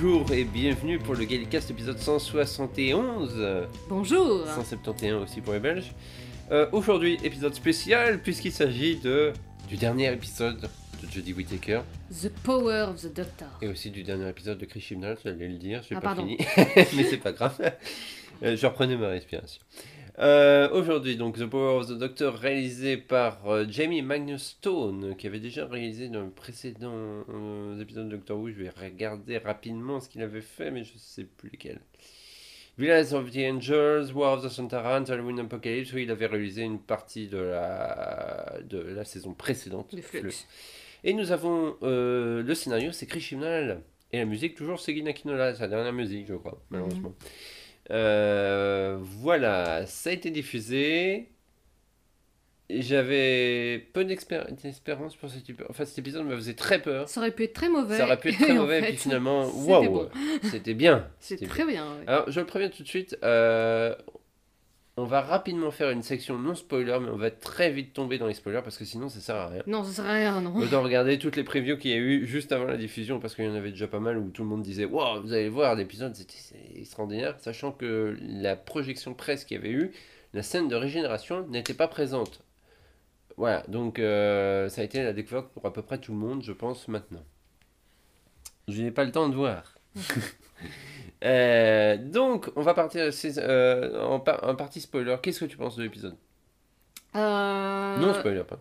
bonjour et bienvenue pour le Gallicast épisode 171. Bonjour 171 aussi pour les Belges. Euh, Aujourd'hui, épisode spécial puisqu'il s'agit de du dernier épisode de Jodie Whittaker The Power of the Doctor. et aussi du dernier épisode de Chris Chibnall, j'allais le dire, j'ai Ah, pas pardon. fini, mais c'est pas grave. Euh, je reprenais ma respiration. Euh, Aujourd'hui, donc The Power of the Doctor, réalisé par euh, Jamie Magnus Stone, qui avait déjà réalisé dans le précédent euh, épisode de Doctor Who. Je vais regarder rapidement ce qu'il avait fait, mais je sais plus lesquels. Villains of the Angels, War of the Santaran, Halloween Apocalypse, où il avait réalisé une partie de la, de la saison précédente. Le Flux. Et nous avons le scénario, c'est Chris Chibnall. Et la musique, toujours c'est Gina Kinola, sa dernière musique, je crois, malheureusement. Euh, voilà, ça a été diffusé. Et J'avais peu d'espérance pour cet épisode. Enfin, cet épisode me faisait très peur. Ça aurait pu être très mauvais. Ça aurait pu être très Et mauvais, fait, puis finalement, c'était waouh, bon. c'était bien. C'était très bien. ouais. alors, je le préviens tout de suite, euh, on va rapidement faire une section non spoiler, mais on va très vite tomber dans les spoilers parce que sinon ça sert à rien. Non, ça sert à rien, non. Autant regarder toutes les previews qu'il y a eu juste avant la diffusion parce qu'il y en avait déjà pas mal où tout le monde disait Waouh, vous allez voir l'épisode, c'était extraordinaire, sachant que la projection presse qu'il y avait eu, la scène de régénération n'était pas présente. Voilà, donc euh, ça a été la découverte pour à peu près tout le monde, je pense, maintenant. Je n'ai pas le temps de voir. Euh, donc, on va partir euh, en, par- en partie spoiler. Qu'est-ce que tu penses de l'épisode? Euh, Non spoiler, pas.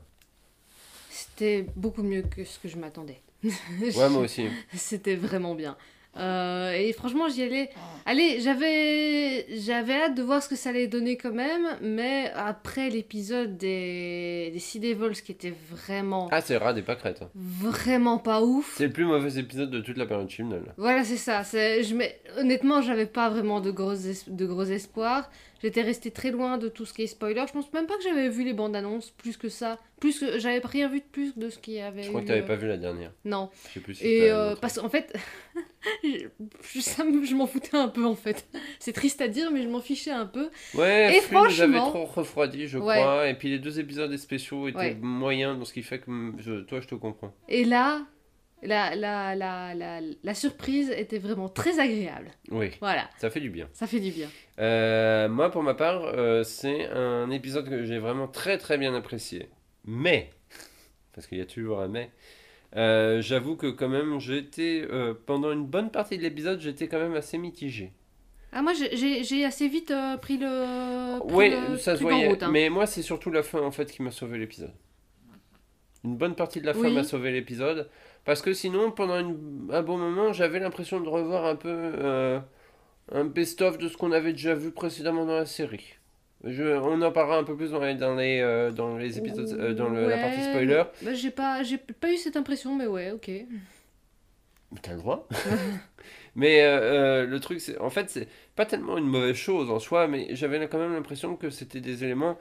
C'était beaucoup mieux que ce que je m'attendais. Ouais, moi aussi. C'était vraiment bien. Euh, et franchement, j'y allais. Allez, j'avais j'avais hâte de voir ce que ça allait donner quand même, mais après l'épisode des des Sea Devils qui était vraiment Ah, c'est rare des pâquerettes. hein. vraiment pas ouf. C'est le plus mauvais épisode de toute la période Chibnall. Voilà, c'est ça. C'est, je mets, honnêtement, j'avais pas vraiment de gros, es- de gros espoirs. J'étais restée très loin de tout ce qui est spoiler. Je pense même pas que j'avais vu les bandes annonces plus que ça. Plus que j'avais rien vu de plus de ce qu'il y avait. Je crois eu, que t'avais euh, pas vu la dernière. Non. Je sais plus si Et euh, parce qu'en fait, je, je- ça me- je m'en foutais un peu en fait. C'est triste à dire, mais je m'en fichais un peu. Ouais, et franchement- trop refroidi, je Ouais. crois. Et puis les deux épisodes spéciaux étaient Ouais. moyens, donc ce qui fait que je, toi, je te comprends. Et là, la, la, la, la, la surprise était vraiment très agréable. Oui, Voilà, ça fait du bien. ça fait du bien. Euh, moi, pour ma part, euh, c'est un épisode que j'ai vraiment très très bien apprécié. Mais, parce qu'il y a toujours un mais, euh, j'avoue que quand même, j'étais, pendant une bonne partie de l'épisode, j'étais quand même assez mitigé. Ah, moi, j'ai- assez vite pris le. pris Oui, le ça se voyait. route, hein. Mais moi, c'est surtout la fin en fait qui m'a sauvé l'épisode. Une bonne partie de la fin Oui. m'a sauvé l'épisode. Parce que sinon, pendant une- un bon moment, j'avais l'impression de revoir un peu euh, un best-of de ce qu'on avait déjà vu précédemment dans la série. Je, on en parlera un peu plus dans les, dans les, euh, dans les épisodes, euh, dans le- la partie spoiler. bah, j'ai pas, j'ai pas eu cette impression, mais ouais, ok. Mais T'as le droit. mais euh, le truc, c'est en fait, c'est pas tellement une mauvaise chose en soi, mais j'avais quand même l'impression que c'était des éléments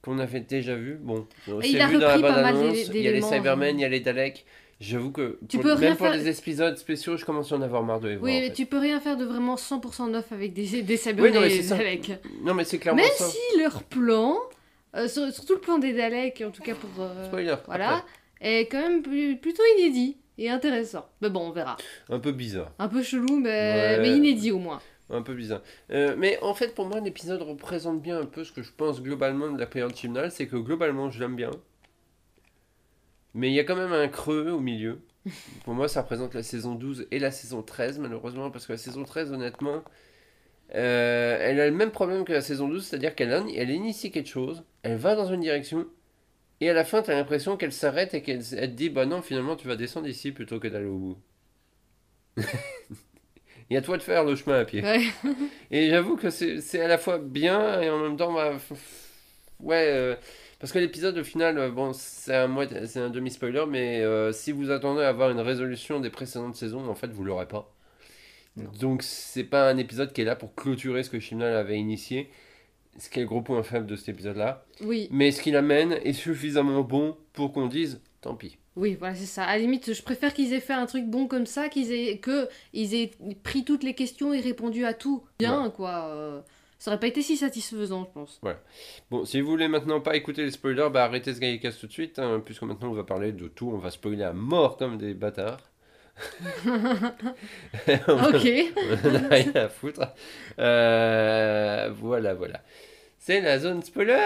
qu'on avait déjà vus. Bon, c'est il a vu dans la bande-annonce, d'é- il y a les Cybermen, hein. il y a les Daleks. J'avoue que Tu pour- peux rien même pour faire- les épisodes spéciaux, je commence à en avoir marre de les voir. Oui, en mais fait. tu peux rien faire de vraiment 100% neuf avec des, des Oui, non, mais et c'est des ça. Daleks. Non, mais c'est clairement Même ça. si leur plan, euh, sur- surtout le plan des Daleks, en tout cas pour. euh, Spoiler. voilà, après. est quand même plus- plutôt inédit et intéressant. Mais bon, on verra. Un peu bizarre. Un peu chelou, mais, Ouais. mais inédit au moins. Un peu bizarre. Euh, mais en fait, pour moi, l'épisode représente bien un peu ce que je pense globalement de la période Chibnall. C'est que globalement, je l'aime bien. Mais il y a quand même un creux au milieu. pour moi, ça représente la saison 12 et la saison 13, malheureusement. Parce que la saison 13, honnêtement, euh, elle a le même problème que la saison 12. C'est-à-dire qu'elle elle initie quelque chose, elle va dans une direction. Et à la fin, tu as l'impression qu'elle s'arrête et qu'elle elle te dit Bah non, finalement, tu vas descendre ici plutôt que d'aller au bout. Et à toi de faire le chemin à pied. Ouais. Et j'avoue que c'est à la fois bien et en même temps, bah, ouais, euh, parce que l'épisode au final, euh, bon, c'est un, c'est un demi-spoiler, mais euh, si vous attendez à avoir une résolution des précédentes saisons, en fait, vous l'aurez pas. Non. Donc, c'est pas un épisode qui est là pour clôturer ce que Chibnall avait initié, ce qui est le gros point faible de cet épisode-là. Oui, Mais ce qu'il amène est suffisamment bon pour qu'on dise, tant pis. oui, voilà, c'est ça. À la limite, je préfère qu'ils aient fait un truc bon comme ça, qu'ils aient, que ils aient pris toutes les questions et répondu à tout bien, quoi. euh, ça aurait pas été si satisfaisant, je pense. Bon, si vous voulez maintenant pas écouter les spoilers, bah arrêtez ce Gaïcast tout de suite, hein, puisque maintenant on va parler de tout, on va spoiler à mort comme des bâtards. Ok. on en a rien à foutre. Euh, voilà, voilà. C'est la zone spoiler.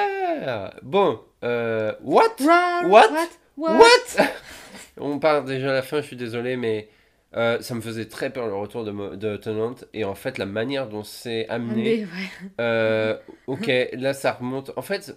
Bon, euh, what? Run, What? What? What? On part déjà à la fin, je suis désolé, mais euh, ça me faisait très peur le retour de, Mo- de Tennant. Et en fait, la manière dont c'est amené. Ouais. euh, ok, là ça remonte. En fait,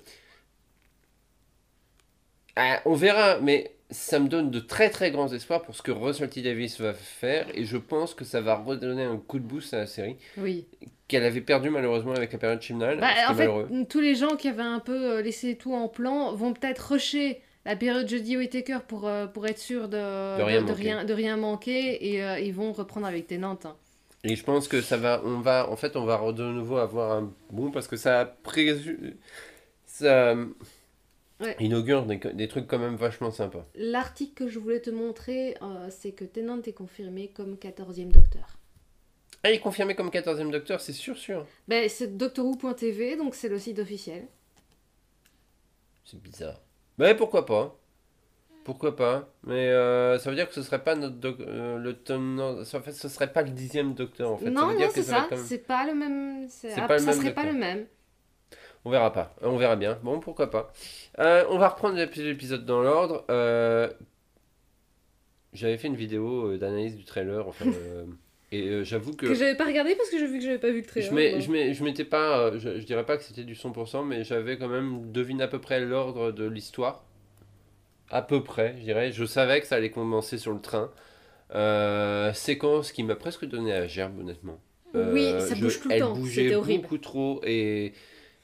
ah, on verra, mais ça me donne de très très grands espoirs pour ce que Russell T. Davis va faire. Et je pense que ça va redonner un coup de boost à la série Oui. qu'elle avait perdu malheureusement avec la période Chibnall. Bah, en fait, malheureux. tous les gens qui avaient un peu euh, laissé tout en plan vont peut-être rusher la période jeudi Whittaker pour, euh, pour être sûr de, De rien de, manquer. rien, de rien manquer et euh, ils vont reprendre avec Tennant. hein. Et je pense que ça va, on va, en fait, on va de nouveau avoir un bon parce que ça présu- ça Ouais. inaugure des, des trucs quand même vachement sympas. L'article que je voulais te montrer, euh, c'est que Tennant est confirmé comme 14e docteur. Ah, il est confirmé comme 14e docteur, c'est sûr, sûr. Ben, c'est doctorwho.tv, donc c'est le site officiel. C'est bizarre. Mais pourquoi pas Pourquoi pas Mais euh, ça veut dire que ce serait pas notre doc- euh, le tenant. En fait, ce serait pas le dixième docteur en fait. ça non, veut non, dire que c'est ça quand même- C'est pas le même. c'est- C'est ah, pas le ça même serait pas docteur. le même. On verra pas. On verra bien. Bon, pourquoi pas. Euh, on va reprendre l'épi- l'épisode dans l'ordre. Euh, J'avais fait une vidéo euh, d'analyse du trailer. Enfin, euh, et euh, j'avoue que. Que j'avais pas regardé parce que j'ai vu que j'avais pas vu le trailer. Je mets, bon. je mets, je m'étais pas, euh, je, je dirais pas que c'était du 100%, mais j'avais quand même deviné à peu près l'ordre de l'histoire. À peu près, je dirais. Je savais que ça allait commencer sur le train. Euh, séquence qui m'a presque donné à gerbe, honnêtement. Oui, ça je- bouge tout le elle temps. C'était horrible. beaucoup trop et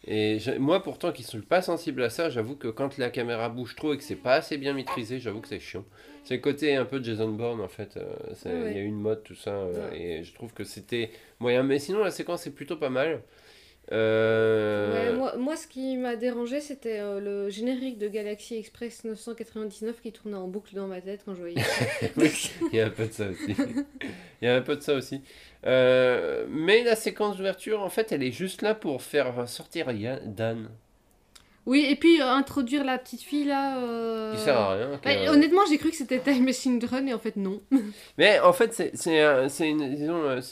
et moi pourtant qui suis pas sensible à ça, j'avoue que quand la caméra bouge trop et que c'est pas assez bien maîtrisé, j'avoue que c'est chiant. C'est le côté un peu Jason Bourne en fait. euh, Il Ouais. y a eu une mode tout ça euh, Ouais. et je trouve que c'était moyen. Mais sinon la séquence est plutôt pas mal. Euh, Ouais, moi, moi, ce qui m'a dérangé, c'était euh, le générique de Galaxy Express 999 qui tournait en boucle dans ma tête quand je voyais ça. Il y a un peu de ça aussi. Il y a un peu de ça aussi. Euh, mais la séquence d'ouverture, en fait, elle est juste là pour faire sortir Dan. oui, et puis introduire la petite fille là. Qui sert à rien. est- honnêtement, j'ai cru que c'était Time Machine Run et en fait, non. Mais en fait, c'est un,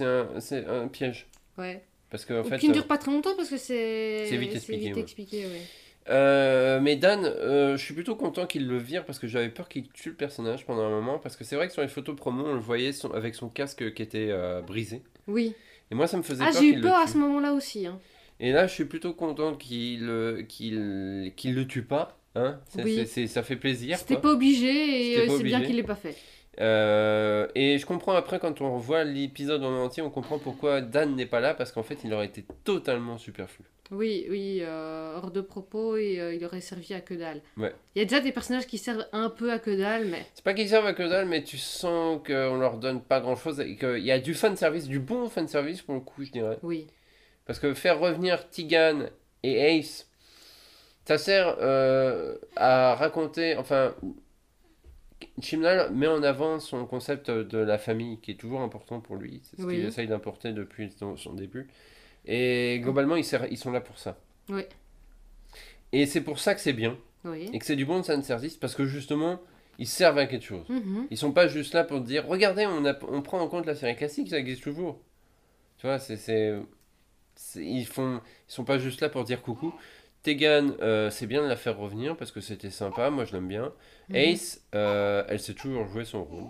un, c'est un piège. Ouais. Parce que, en fait, qui ne euh, dure pas très longtemps parce que c'est. C'est vite expliqué, ouais. expliqué, ouais. euh, mais Dan, euh, je suis plutôt content qu'il le vire parce que j'avais peur qu'il tue le personnage pendant un moment. Parce que c'est vrai que sur les photos promo, on le voyait son- avec son casque qui était euh, brisé. Oui. Et moi, ça me faisait Ah, peur j'ai qu'il eu peur à ce moment-là aussi. Hein. Et là, je suis plutôt content qu'il qu'il qu'il le tue pas. Hein C'est- Oui. ça fait plaisir. C'était pas obligé et c'est bien qu'il l'ait pas fait. Euh, et je comprends après, quand on revoit l'épisode en entier, on comprend pourquoi Dan n'est pas là, parce qu'en fait, il aurait été totalement superflu. Oui, oui, euh, hors de propos et euh, il aurait servi à que dalle. Ouais. Il y a déjà des personnages qui servent un peu à que dalle, mais. C'est pas qu'ils servent à que dalle, mais tu sens qu'on leur donne pas grand chose et qu'il y a du fan service, du bon fan service pour le coup, je dirais. Oui. Parce que faire revenir Tigan et Ace, ça sert à raconter. Enfin, Chimnal met en avant son concept de la famille qui est toujours important pour lui. C'est ce Oui. qu'il essaye d'importer depuis son, début. Et globalement, ils, sont là pour ça. Oui. Et c'est pour ça que c'est bien. Oui. Et que c'est du bon de fan service parce que justement, ils servent à quelque chose. Mhm. Ils sont pas juste là pour dire regardez, on, a, on prend en compte la série classique, ça existe toujours. Tu vois, c'est- Ils font ils sont pas juste là pour dire coucou. Tegan, euh, c'est bien de la faire revenir parce que c'était sympa, moi je l'aime bien. Mhm. Ace, euh, elle sait toujours jouer son rôle.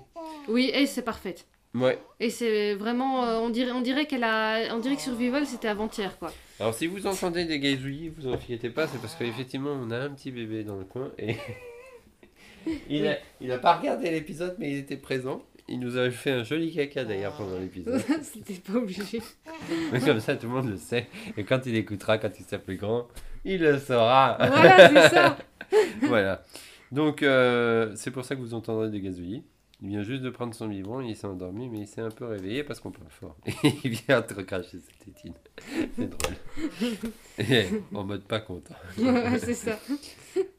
Oui, et c'est parfaite. Ouais. Et c'est vraiment. euh, on dirait, on dirait qu'elle a. On dirait que Survival c'était avant-hier, quoi. Alors si vous entendez des gazouillis, vous inquiétez pas, c'est parce qu'effectivement on a un petit bébé dans le coin et il, a, il a pas regardé l'épisode mais il était présent. Il nous a fait un joli caca d'ailleurs pendant l'épisode. c'était pas obligé. Mais comme ça, tout le monde le sait. Et quand il écoutera, quand il sera plus grand, il le saura. Voilà, c'est ça. voilà. Donc, euh, c'est pour ça que vous entendrez des gazouillis. Il vient juste de prendre son biberon, il s'est endormi, mais il s'est un peu réveillé parce qu'on parle fort. il vient te recracher cette tétine. C'est drôle. Et en mode pas content. C'est ça.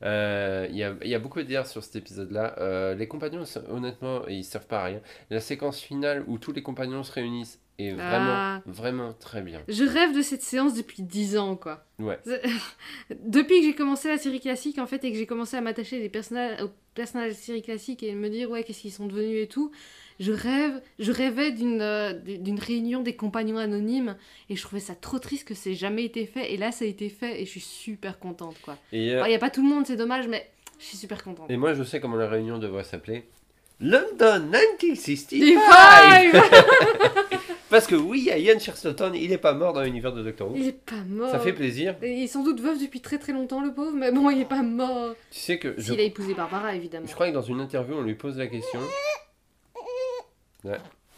Euh, Il y, a, il y a beaucoup à dire sur cet épisode-là. Euh, les compagnons, honnêtement, ils servent pas à rien. La séquence finale où tous les compagnons se réunissent, est vraiment, Ah. vraiment très bien. Je rêve de cette séance depuis 10 ans, quoi. Ouais. Depuis que j'ai commencé la série classique, en fait, et que j'ai commencé à m'attacher des personnages, aux personnages de la série classique et me dire, ouais, qu'est-ce qu'ils sont devenus et tout, je rêve, je rêvais d'une euh, d'une réunion des compagnons anonymes, et je trouvais ça trop triste que ça ait jamais été fait, et là, ça a été fait, et je suis super contente, quoi. Euh, Il n'y a pas tout le monde, c'est dommage, mais je suis super contente. et moi, je sais comment la réunion devrait s'appeler. London 1965 Five Parce que oui, il y a Ian Chesterton, il est pas mort dans l'univers de Doctor Who. Il est pas mort. Ça fait plaisir. Et Il est sans doute veuf depuis très très longtemps, le pauvre, mais bon, il est pas mort. Tu sais que je, S'il a épousé Barbara, évidemment. je crois que dans une interview, on lui pose la question.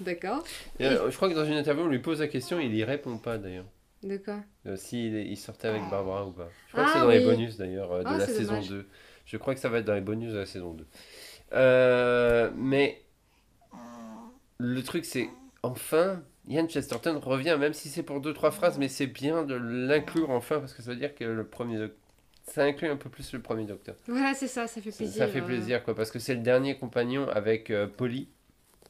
D'accord. Et, euh, je crois que dans une interview, on lui pose la question, il y répond pas d'ailleurs. De quoi Euh, S'il il sortait avec Barbara ou pas. Je crois que Ah, c'est dans les bonus d'ailleurs euh, de Ah, la saison dommage. 2. Je crois que ça va être dans les bonus de la saison 2. Euh, mais le truc c'est enfin Ian Chesterton revient même si c'est pour deux trois phrases mais c'est bien de l'inclure enfin parce que ça veut dire que le premier ça inclut un peu plus le premier docteur. Voilà, c'est ça, ça fait plaisir. ça fait euh. plaisir quoi parce que c'est le dernier compagnon avec euh, Polly.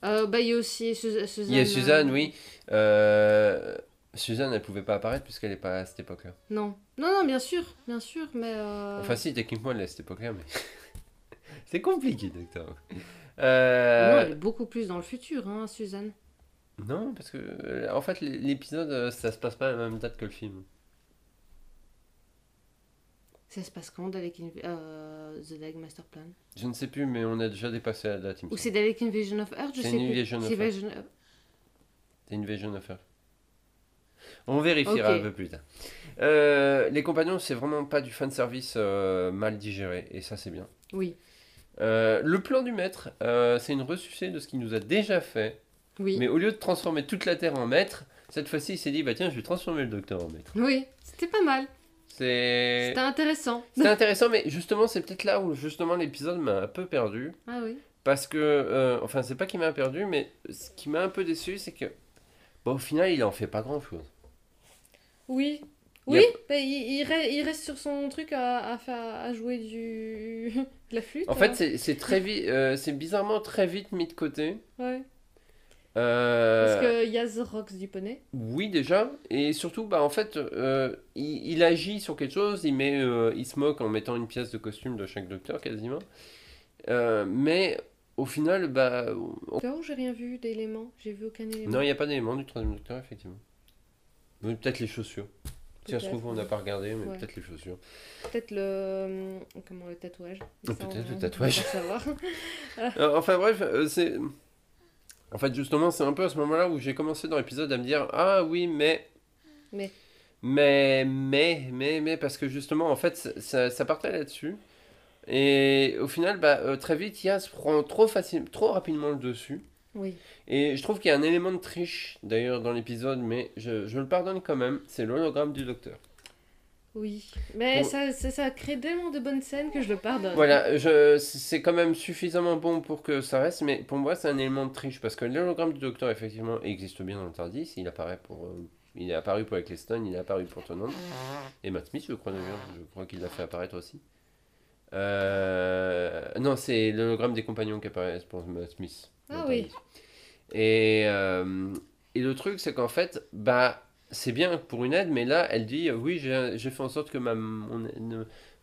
Euh, bah, il y a aussi Su- Suzanne. Il y a Suzanne euh, oui. Euh, Suzanne elle pouvait pas apparaître puisqu'elle est pas à cette époque-là. Non. Non, non, bien sûr, bien sûr, mais. Enfin, si, techniquement, elle est à cette époque-là, mais. c'est compliqué, docteur. Non, elle est beaucoup plus dans le futur, hein, Suzanne. Non, parce que. euh, En fait, l'épisode, euh, ça se passe pas à la même date que le film. Ça se passe quand Dalek Inv- euh, The Dalek Master Plan? Je ne sais plus, mais on a déjà dépassé la date. Ou c'est Dalek Invasion of Earth? Je C'est sais une plus. Invasion of C'est Earth. Invasion of- C'est Invasion of Earth. On vérifiera un peu plus tard. Euh, les compagnons, c'est vraiment pas du fanservice euh, mal digéré, et ça, c'est bien. Oui, le plan du maître, c'est une ressucée de ce qu'il nous a déjà fait, oui. mais au lieu de transformer toute la Terre en maître, cette fois-ci, il s'est dit, bah tiens, je vais transformer le docteur en maître. Oui, c'était pas mal. C'est. C'était intéressant. C'est intéressant, mais justement, c'est peut-être là où justement l'épisode m'a un peu perdu. Ah oui. Parce que, euh, enfin, c'est pas qu'il m'a perdu, mais ce qui m'a un peu déçu, c'est que, bon, au final, il en fait pas grand chose. Oui. Il Oui, a- bah, il, il re- il reste sur son truc à, à, faire, à jouer du... de la flûte. En hein. fait, c'est- c'est très vite, euh, c'est bizarrement très vite mis de côté. Ouais. Parce qu'il y a The Rocks du poney. Oui, déjà, et surtout, bah, en fait, euh, il, il agit sur quelque chose, il, met, euh, il se moque en mettant une pièce de costume de chaque docteur quasiment. Euh, mais au final, bah, on- Là où j'ai rien vu d'éléments, j'ai vu aucun élément. non, il n'y a pas d'élément du troisième docteur, effectivement. Peut-être les chaussures. Si ça se trouve, on n'a pas regardé, mais Ouais. peut-être les chaussures. Peut-être le... Comment, le tatouage. Peut-être le peut tatouage. savoir. Enfin bref, c'est. En fait, justement, c'est un peu à ce moment-là où j'ai commencé dans l'épisode à me dire Ah oui, mais. Mais. Mais, mais, mais, mais, parce que justement, en fait, ça- ça, partait là-dessus. Et au final, bah, euh, très vite, Yas prend trop, facile, trop rapidement le dessus. Oui. Et je trouve qu'il y a un élément de triche, d'ailleurs, dans l'épisode, mais je, je le pardonne quand même. C'est l'hologramme du docteur. Oui. Mais ça, ça, ça crée tellement de bonnes scènes que je le pardonne. Voilà, je, c'est quand même suffisamment bon pour que ça reste, mais pour moi c'est un élément de triche parce que l'hologramme du docteur effectivement existe bien dans le Tardis, il apparaît pour, euh, il est apparu pour Eccleston, il est apparu pour Tennant et Matt Smith je crois je crois qu'il l'a fait apparaître aussi. Euh, non, c'est l'hologramme des compagnons qui apparaît pour Matt Smith. Ah oui. Tardis. Et, euh, et le truc c'est qu'en fait, bah c'est bien pour une aide, mais là elle dit euh, oui j'ai fait en sorte que ma, mon-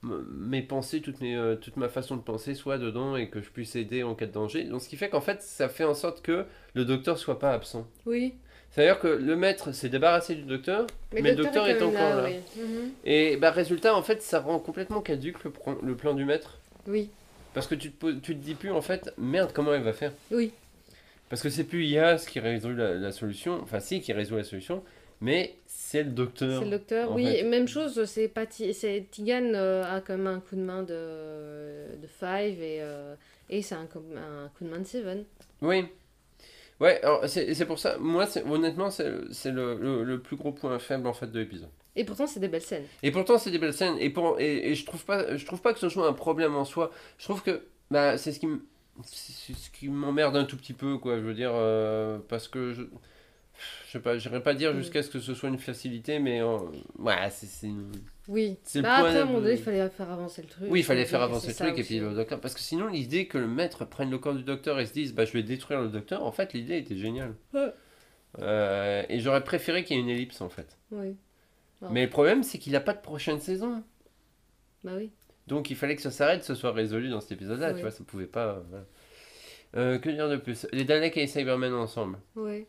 mes pensées, toute, mes, euh, toute ma façon de penser soit dedans et que je puisse aider en cas de danger. Donc ce qui fait qu'en fait ça fait en sorte que le docteur soit pas absent. Oui. C'est-à-dire que le maître s'est débarrassé du docteur, mais, le docteur est, encore là. oui. Mhm. Et bah résultat en fait ça rend complètement caduque le, plan du maître. Oui. Parce que tu te, tu te dis plus en fait merde comment elle va faire? Oui. Parce que c'est plus Yas qui résout la, la solution, enfin si qui résout la solution, mais c'est le docteur. C'est le docteur. Oui, fait. même chose, c'est Tigan euh, a quand même un coup de main de, de Five et, euh, et c'est un, coup- un coup de main de Seven. Oui. Ouais, c'est pour ça, moi honnêtement c'est le, le, le plus gros point faible en fait de l'épisode. Et pourtant, c'est des belles scènes. Et pourtant c'est des belles scènes et, pour, et, et je trouve pas je trouve pas que ce soit un problème en soi. Je trouve que bah, c'est ce qui m- c'est ce qui m'emmerde un tout petit peu quoi, je veux dire euh, parce que je je sais pas, j'irais pas dire Mm. jusqu'à ce que ce soit une facilité mais euh, ouais, c'est une- Oui. C'est Bah, après, à un moment donné, il fallait faire avancer le truc. Oui, il fallait faire avancer le truc et puis le docteur. Parce que sinon, l'idée que le maître prenne le corps du docteur et se dise bah, je vais détruire le docteur, en fait, l'idée était géniale. Ouais. Euh, et j'aurais préféré qu'il y ait une ellipse en fait. Oui. Mais le problème, c'est qu'il n'a pas de prochaine saison. Bah oui. Donc il fallait que ça s'arrête, que ce soit résolu dans cet épisode-là, Oui. tu vois, ça pouvait pas. euh, voilà. Euh, que dire de plus? Les Daleks et les Cybermen ensemble. Ouais.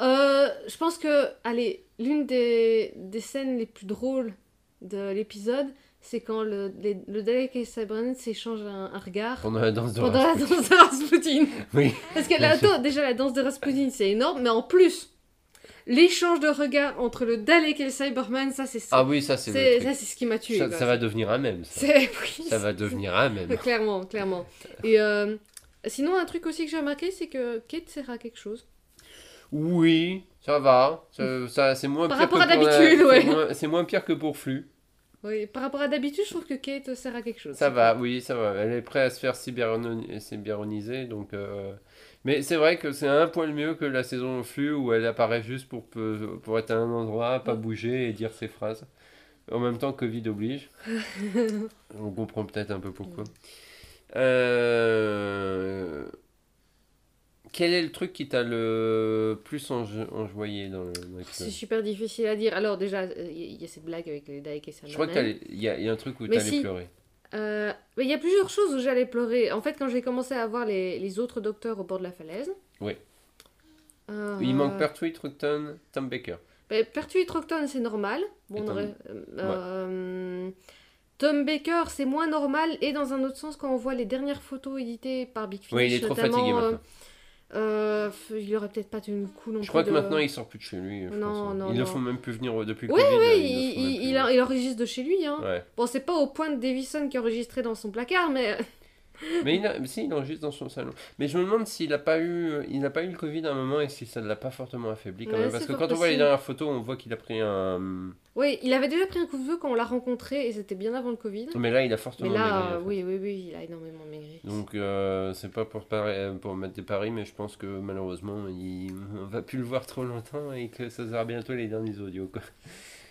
Euh, je pense que, allez, l'une des, des scènes les plus drôles de l'épisode, c'est quand le, les- le Dalek et Cybermen s'échangent un, un regard Pendant la danse de pendant la danse de Rasputin. Oui. Parce que là, attends, déjà, la danse de Rasputin, c'est énorme, mais en plus, l'échange de regards entre le Dalek et le Cyberman, ça, c'est Ah oui, ça c'est ça, c'est ce qui m'a tué. Ça, ça va devenir un même. Ça, oui, Ça va devenir un même. clairement, clairement. Et euh, sinon, un truc aussi que j'ai remarqué, c'est que Kate sert à quelque chose. Oui, ça va. Ça, ça- c'est moins Par pire rapport que à d'habitude, ouais. C'est moins pire que pour Flux. Oui, par rapport à d'habitude, je trouve que Kate sert à quelque chose. Ça va, oui, ça va. Elle est prête à se faire cyberoni- cyberoniser, donc. euh, Mais c'est vrai que c'est un poil mieux que la saison flux où elle apparaît juste pour, pour être à un endroit, pas bouger et dire ses phrases. En même temps, Covid oblige. On comprend peut-être un peu pourquoi. Euh, Quel est le truc qui t'a le plus enjo- enjoyé dans le C'est super difficile à dire. Alors déjà, euh, il y a cette blague avec les Daleks et Je crois qu'il y, a- il y a un truc où t'allais si. pleurer. Euh, mais il y a plusieurs choses où j'allais pleurer. En fait, quand j'ai commencé à voir les, les autres docteurs au bord de la falaise. Oui. Euh, Il manque Pertwee, Truckton, Tom Baker. ben, Pertwee Trocton, c'est normal. Bon, Tom- aurait- euh, euh, Tom Baker, c'est moins normal. Et dans un autre sens, quand on voit les dernières photos éditées par Big Finish, Oui, il est trop fatigué euh, maintenant. Euh, il aurait peut-être pas tenu le coup non Je plus crois que de- maintenant il sort plus de chez lui. je Non, pense, hein. non, Ils ne font même plus venir euh, depuis le Oui, Covid. oui, euh, il, il, plus enregistre de chez lui. Hein. Ouais. Bon, c'est pas au point de Davison qui a enregistré dans son placard, mais Mais il a, mais si, il enregistre dans son salon. Mais je me demande s'il n'a pas eu, il n'a pas eu le Covid à un moment et si ça ne l'a pas fortement affaibli quand Ouais, même. Parce que quand on voit les dernières photos, on voit qu'il a pris un. oui, il avait déjà pris un coup de feu quand on l'a rencontré et c'était bien avant le Covid. Mais là, il a Mais fortement là, maigri, en euh, fait. oui, oui, oui, il a énormément maigri. Donc euh, c'est pas pour, euh, pour mettre des paris, mais je pense que malheureusement, il, on va plus le voir trop longtemps et que ça sera bientôt les derniers audios. Quoi.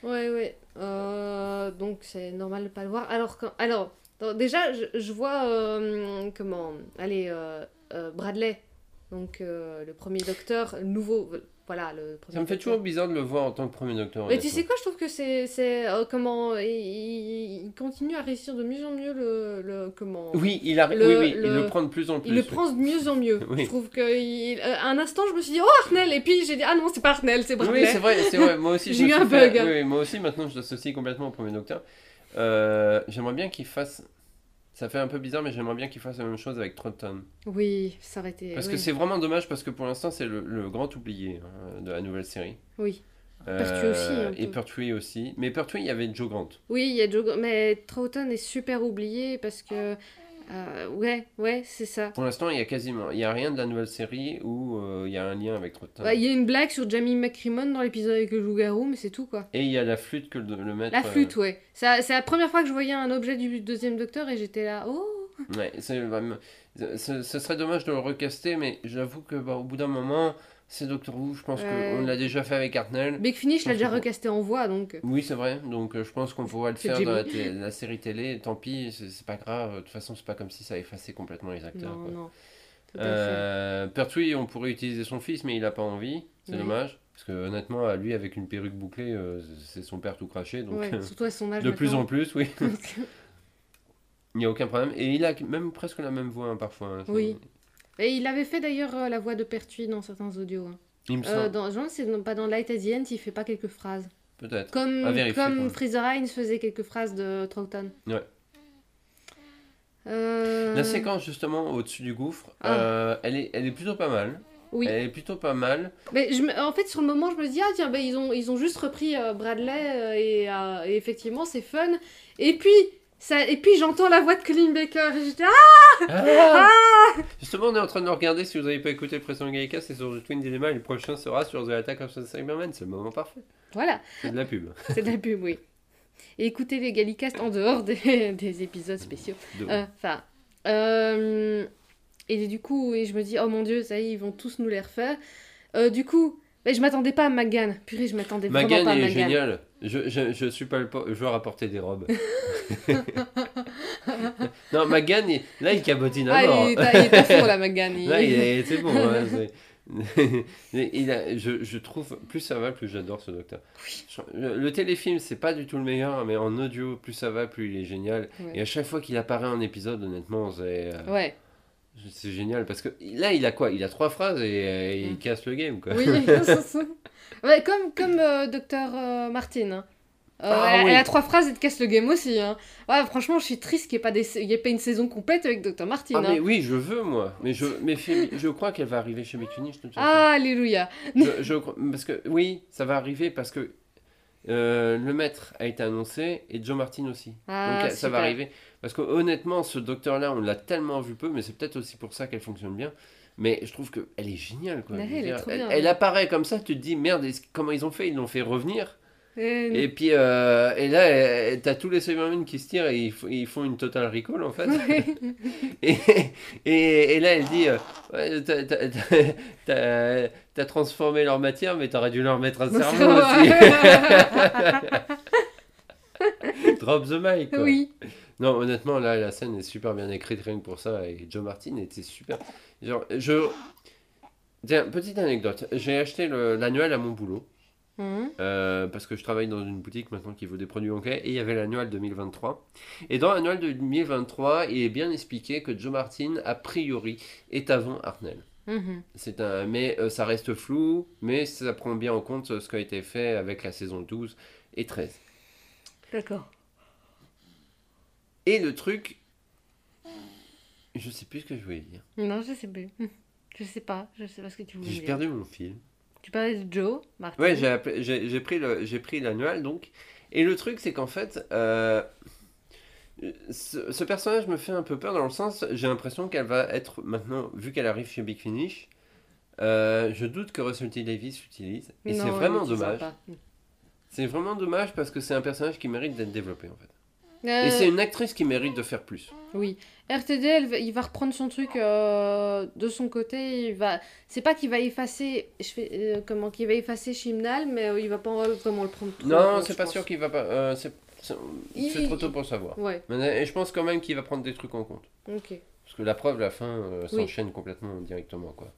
Ouais, ouais. Euh, donc c'est normal de pas le voir. Alors, quand... Alors donc, déjà, je, je vois euh, comment. Allez, euh, euh, Bradley, donc le premier docteur, nouveau. Voilà, le premier Ça me fait docteur. toujours bizarre de le voir en tant que premier docteur. Mais tu sais quoi, je trouve que c'est. c'est comment. Il, il- il continue à réussir de mieux en mieux le. le comment. Oui, il, a, Le- oui, oui, il le- le prend de plus en plus. Il le oui. prend de mieux en mieux. Je trouve que. il- euh, à un instant, je me suis dit, oh Arnel Et puis j'ai dit, ah non, c'est pas Arnel, c'est Bradley. Oui, c'est vrai, c'est vrai. Moi aussi, J'ai eu un bug. oui, moi aussi, maintenant, je l'associe complètement au premier docteur. Euh, j'aimerais bien qu'il fasse. Ça fait un peu bizarre, mais j'aimerais bien qu'il fasse la même chose avec Trotton. Oui, ça aurait été. Parce oui. que c'est vraiment dommage, parce que pour l'instant, c'est le, le grand oublié hein, de la nouvelle série. Oui. Pertwee aussi, Et. Pertwee aussi. Mais Pertwee, il y avait Joe Grant. Oui, il y a Joe... Mais Troughton est super oublié parce que... euh, ouais, ouais, c'est ça. Pour l'instant, il y a quasiment. Il y a rien de la nouvelle série où euh, il y a un lien avec Trotton. Ouais, Il y a une blague sur Jamie McCrimmon dans l'épisode avec le loup-garou, mais c'est tout, quoi. Et il y a la flûte que le, le maître. La flûte, ouais. Ça- C'est la première fois que je voyais un objet du deuxième docteur et j'étais là, oh euh, ouais, c'est vraiment- ce, ce serait dommage de le recaster, mais j'avoue que bah, au bout d'un moment, c'est Doctor Who. Je pense Ouais. qu'on l'a déjà fait avec Hartnell. Big Finish l'a déjà recasté en voix, donc... Oui, c'est vrai. Donc euh, je pense qu'on pourra le faire dans la, série télé. Tant pis, c'est pas grave. De toute façon, c'est pas comme si ça effaçait complètement les acteurs. Non, quoi. non. Euh, Pertwee, on pourrait utiliser son fils, mais il a pas envie. C'est Ouais. dommage. Parce que honnêtement, lui, avec une perruque bouclée, euh, c'est son père tout craché. Donc, Ouais, euh, surtout à son âge de plus en plus, oui. Il n'y a aucun problème. Et il a même presque la même voix hein, parfois. hein. Oui. Et il avait fait d'ailleurs euh, la voix de Pertuis dans certains audios. hein. Il me Euh, semble. dans, je pense que c'est pas dans Light at the End, il fait pas quelques phrases. Peut-être. Comme, À vérifier, quand comme même. Freezer Hines faisait quelques phrases de Troughton. Ouais. Euh, La séquence justement au-dessus du gouffre, Ah. euh, elle, est, elle est plutôt pas mal. Oui. Elle est plutôt pas mal. Mais je me- en fait, sur le moment, je me dis, ah tiens, ben, ils, ont, ils ont juste repris euh, Bradley euh, et, euh, et effectivement, c'est fun. Et puis, ça, et puis j'entends la voix de Colin Baker et j'étais, ah Ah Justement, on est en train de regarder. Si vous n'avez pas écouté le précédent Gaïka, c'est sur The Twin Dilemma. Et le prochain sera sur The Attack of the Cybermen. C'est le moment parfait. Voilà, C'est de la pub. c'est de la pub, oui. Et écoutez les Gallicasts en dehors des, des épisodes spéciaux. Euh, Enfin. euh, et du coup, et je me dis, oh mon dieu, ça y est, ils vont tous nous les refaire. Euh, du coup, mais je m'attendais pas à Magan. Purée, je m'attendais vraiment Magan pas à est Magan. génial. Je, je, je suis pas le joueur à porter des robes. non, Magan, il- là, il cabotine à Ah, mort. il est il est à fond, là, Magan. Il- Là, il est- c'est bon. hein, il a, je, je trouve, plus ça va, plus j'adore ce docteur. Le, le téléfilm, c'est pas du tout le meilleur, mais en audio, plus ça va, plus il est génial. Ouais. Et à chaque fois qu'il apparaît en épisode, honnêtement, c'est euh, Ouais. c'est génial. Parce que là, il a quoi? Il a trois phrases et, euh, il Mm. casse le game, quoi. Oui, ça. Ouais, comme, comme euh, Docteur euh, Martin. hein. Euh, Ah, elle, oui. elle a trois phrases et te casse le game aussi. Hein. Ouais, franchement, je suis triste qu'il n'y ait, pas des- il y ait pas une saison complète avec Docteur Martin. Ah, mais hein. oui, je veux, moi. Mais je, mais je crois qu'elle va arriver chez de toute façon. Ah, alléluia. Je, je parce que oui, ça va arriver parce que euh, le maître a été annoncé et Joe Martin aussi. Ah, Donc ça va arriver. Parce que honnêtement, ce docteur-là, on l'a tellement vu peu, mais c'est peut-être aussi pour ça qu'elle fonctionne bien. Mais je trouve qu'elle est géniale. Quoi. Ouais, Je elle est apparaît comme ça, tu te dis merde, comment ils ont fait? Ils l'ont fait revenir. Euh, Et puis euh, et là, t'as tous les Cybermen qui se tirent et ils, font une total recall en fait. Et, et, et là, elle dit euh, Ouais, t'as- transformé leur matière, mais t'aurais dû leur mettre un cerveau aussi. Drop the mic. quoi. oui. Non, honnêtement, là, la scène est super bien écrite, rien que pour ça. Et Joe Martin était super. Genre, je. Tiens, petite anecdote. J'ai acheté l'annuel à mon boulot. Mhm. euh, parce que je travaille dans une boutique maintenant qui vaut des produits anglais. Et il y avait l'annuel 2023. Et dans l'annuel de 2023, il est bien expliqué que Joe Martin, a priori, est avant Hartnell. Mhm. C'est un, mais euh, ça reste flou, mais ça prend bien en compte ce qui a été fait avec la saison 12 et 13. D'accord. Et le truc, je sais plus ce que je voulais dire. Non, je sais plus. Je sais pas. Je sais pas ce que tu voulais J'ai dire. perdu mon fil. Tu parlais de Joe, Martin. Ouais, j'ai pris le- j'ai pris l'annual donc. Et le truc, c'est qu'en fait, euh, ce, ce personnage me fait un peu peur dans le sens, j'ai l'impression qu'elle va être maintenant, vu qu'elle arrive chez Big Finish, euh, je doute que Russell T Davis l'utilise. Et c'est vraiment dommage. C'est vraiment dommage parce que c'est un personnage qui mérite d'être développé en fait. Euh, Et c'est une actrice qui mérite de faire plus. Oui. RTD, elle il va reprendre son truc euh, de son côté. Il va. C'est pas qu'il va effacer. Je fais euh, comment qu'il va effacer Chimnal, mais euh, il va pas vraiment le prendre. trop Non, c'est pas pense. sûr qu'il va pas. c'est Il- trop tôt pour savoir. Ouais. Mais, et je pense quand même qu'il va prendre des trucs en compte. Ok. Parce que la preuve, la fin Oui. s'enchaîne complètement directement. quoi.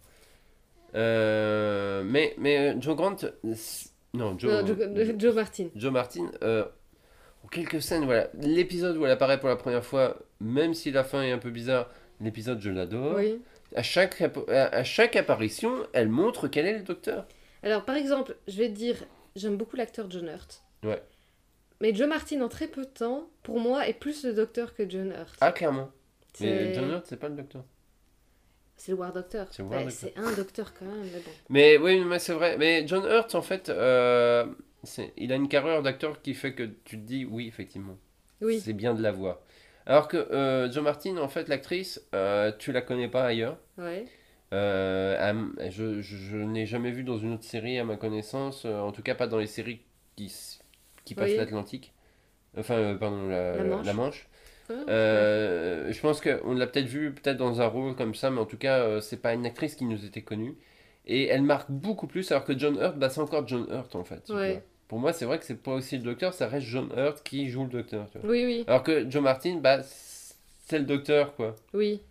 Mais, mais Joe Grant. Non, Joe, Euh, Joe, Joe Martin. Joe Martin. En quelques scènes, voilà. L'épisode où elle apparaît pour la première fois, même si la fin est un peu bizarre, l'épisode je l'adore. Oui. À, chaque, à, chaque apparition, elle montre quel est le docteur. Alors, par exemple, je vais te dire, j'aime beaucoup l'acteur John Hurt. Ouais. Mais Joe Martin, en très peu de temps, pour moi, est plus le docteur que John Hurt. Ah, clairement. Mais John Hurt, c'est pas le docteur. c'est le War Doctor. C'est un docteur quand même, mais bon. Mais oui, mais c'est vrai. Mais John Hurt, en fait, euh, il a une carrière d'acteur qui fait que tu te dis oui, effectivement. Oui. C'est bien de la voir. Alors que euh, Joe Martin, en fait, l'actrice, euh, tu la connais pas ailleurs. Ouais. Euh, je je, je n'ai jamais vu dans une autre série, à ma connaissance, euh, en tout cas pas dans les séries qui, qui passent Oui. l'Atlantique. Enfin, euh, pardon, la, La Manche. la Manche. Ouais, Euh, je pense qu'on l'a peut-être vu peut-être dans un rôle comme ça, mais en tout cas, c'est pas une actrice qui nous était connue. Et elle marque beaucoup plus, alors que John Hurt, bah, c'est encore John Hurt en fait. Ouais. Pour moi, c'est vrai que c'est pas aussi le docteur, ça reste John Hurt qui joue le docteur. tu vois. Oui, oui, Alors que Joe Martin, bah, c'est le docteur quoi. oui.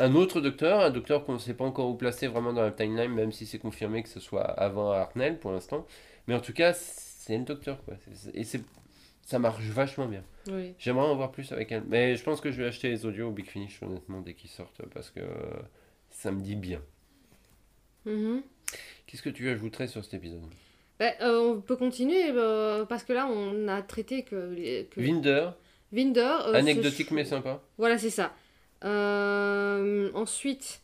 Un autre docteur, un docteur qu'on ne sait pas encore où placer vraiment dans la timeline, même si c'est confirmé que ce soit avant Hartnell pour l'instant. Mais en tout cas, c'est le docteur quoi. Et c'est ça marche vachement bien. oui. J'aimerais en voir plus avec elle. Mais je pense que je vais acheter les audios au Big Finish, honnêtement, dès qu'ils sortent, parce que euh, ça me dit bien. Mhm. Qu'est-ce que tu ajouterais sur cet épisode Bah, euh, on peut continuer euh, parce que là on a traité que, que Vinder, Vinder. euh, anecdotique mais sympa. Voilà, c'est ça. Euh, ensuite,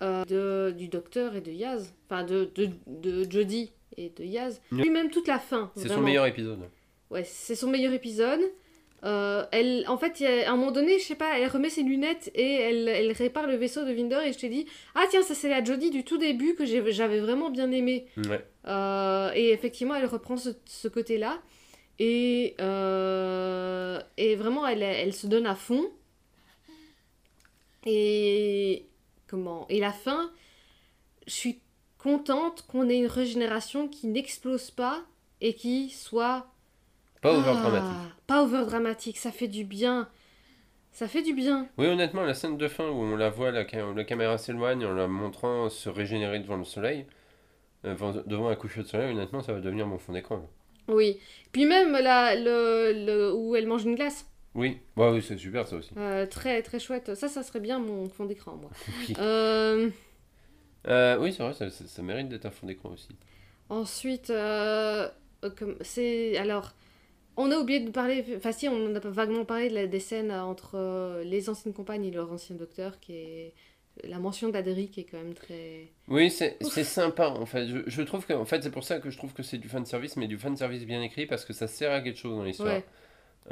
de, du docteur et de Yaz. Enfin, de, de, de Jodie et de Yaz. Lui-même toute la fin. C'est son meilleur épisode. Ouais, c'est son meilleur épisode. Euh, elle, en fait, a- à un moment donné, je sais pas, elle remet ses lunettes et elle, elle répare le vaisseau de Vinder et je te dis, ah tiens, ça c'est la Jodie du tout début que j'avais vraiment bien aimé. Ouais. Euh, et effectivement, elle reprend ce, ce côté-là. Et, euh, et vraiment, elle, elle se donne à fond. Et comment? Et la fin, je suis contente qu'on ait une régénération qui n'explose pas et qui soit Pas ah, over dramatique. Pas over dramatique, ça fait du bien. Ça fait du bien. Oui, honnêtement, la scène de fin où on la voit, la, ca- la caméra s'éloigne en la montrant se régénérer devant le soleil, euh, devant un coucher de soleil, honnêtement, ça va devenir mon fond d'écran. Oui. Puis même là, le, le, où elle mange une glace. Oui, bah oui, c'est super ça aussi. Euh, très très chouette. Ça, ça serait bien mon fond d'écran, moi. Oui, Euh, Euh, oui c'est vrai, ça, ça- ça mérite d'être un fond d'écran aussi. ensuite, c'est alors. On a oublié de parler, enfin si, on a vaguement parlé de la- des scènes entre euh, les anciennes compagnes et leur ancien docteur, qui est la mention d'Adri qui est quand même très... Oui, c'est sympa en fait. Je, je trouve que en fait c'est pour ça que je trouve que c'est du fan service, mais du fan service bien écrit parce que ça sert à quelque chose dans l'histoire. Ouais.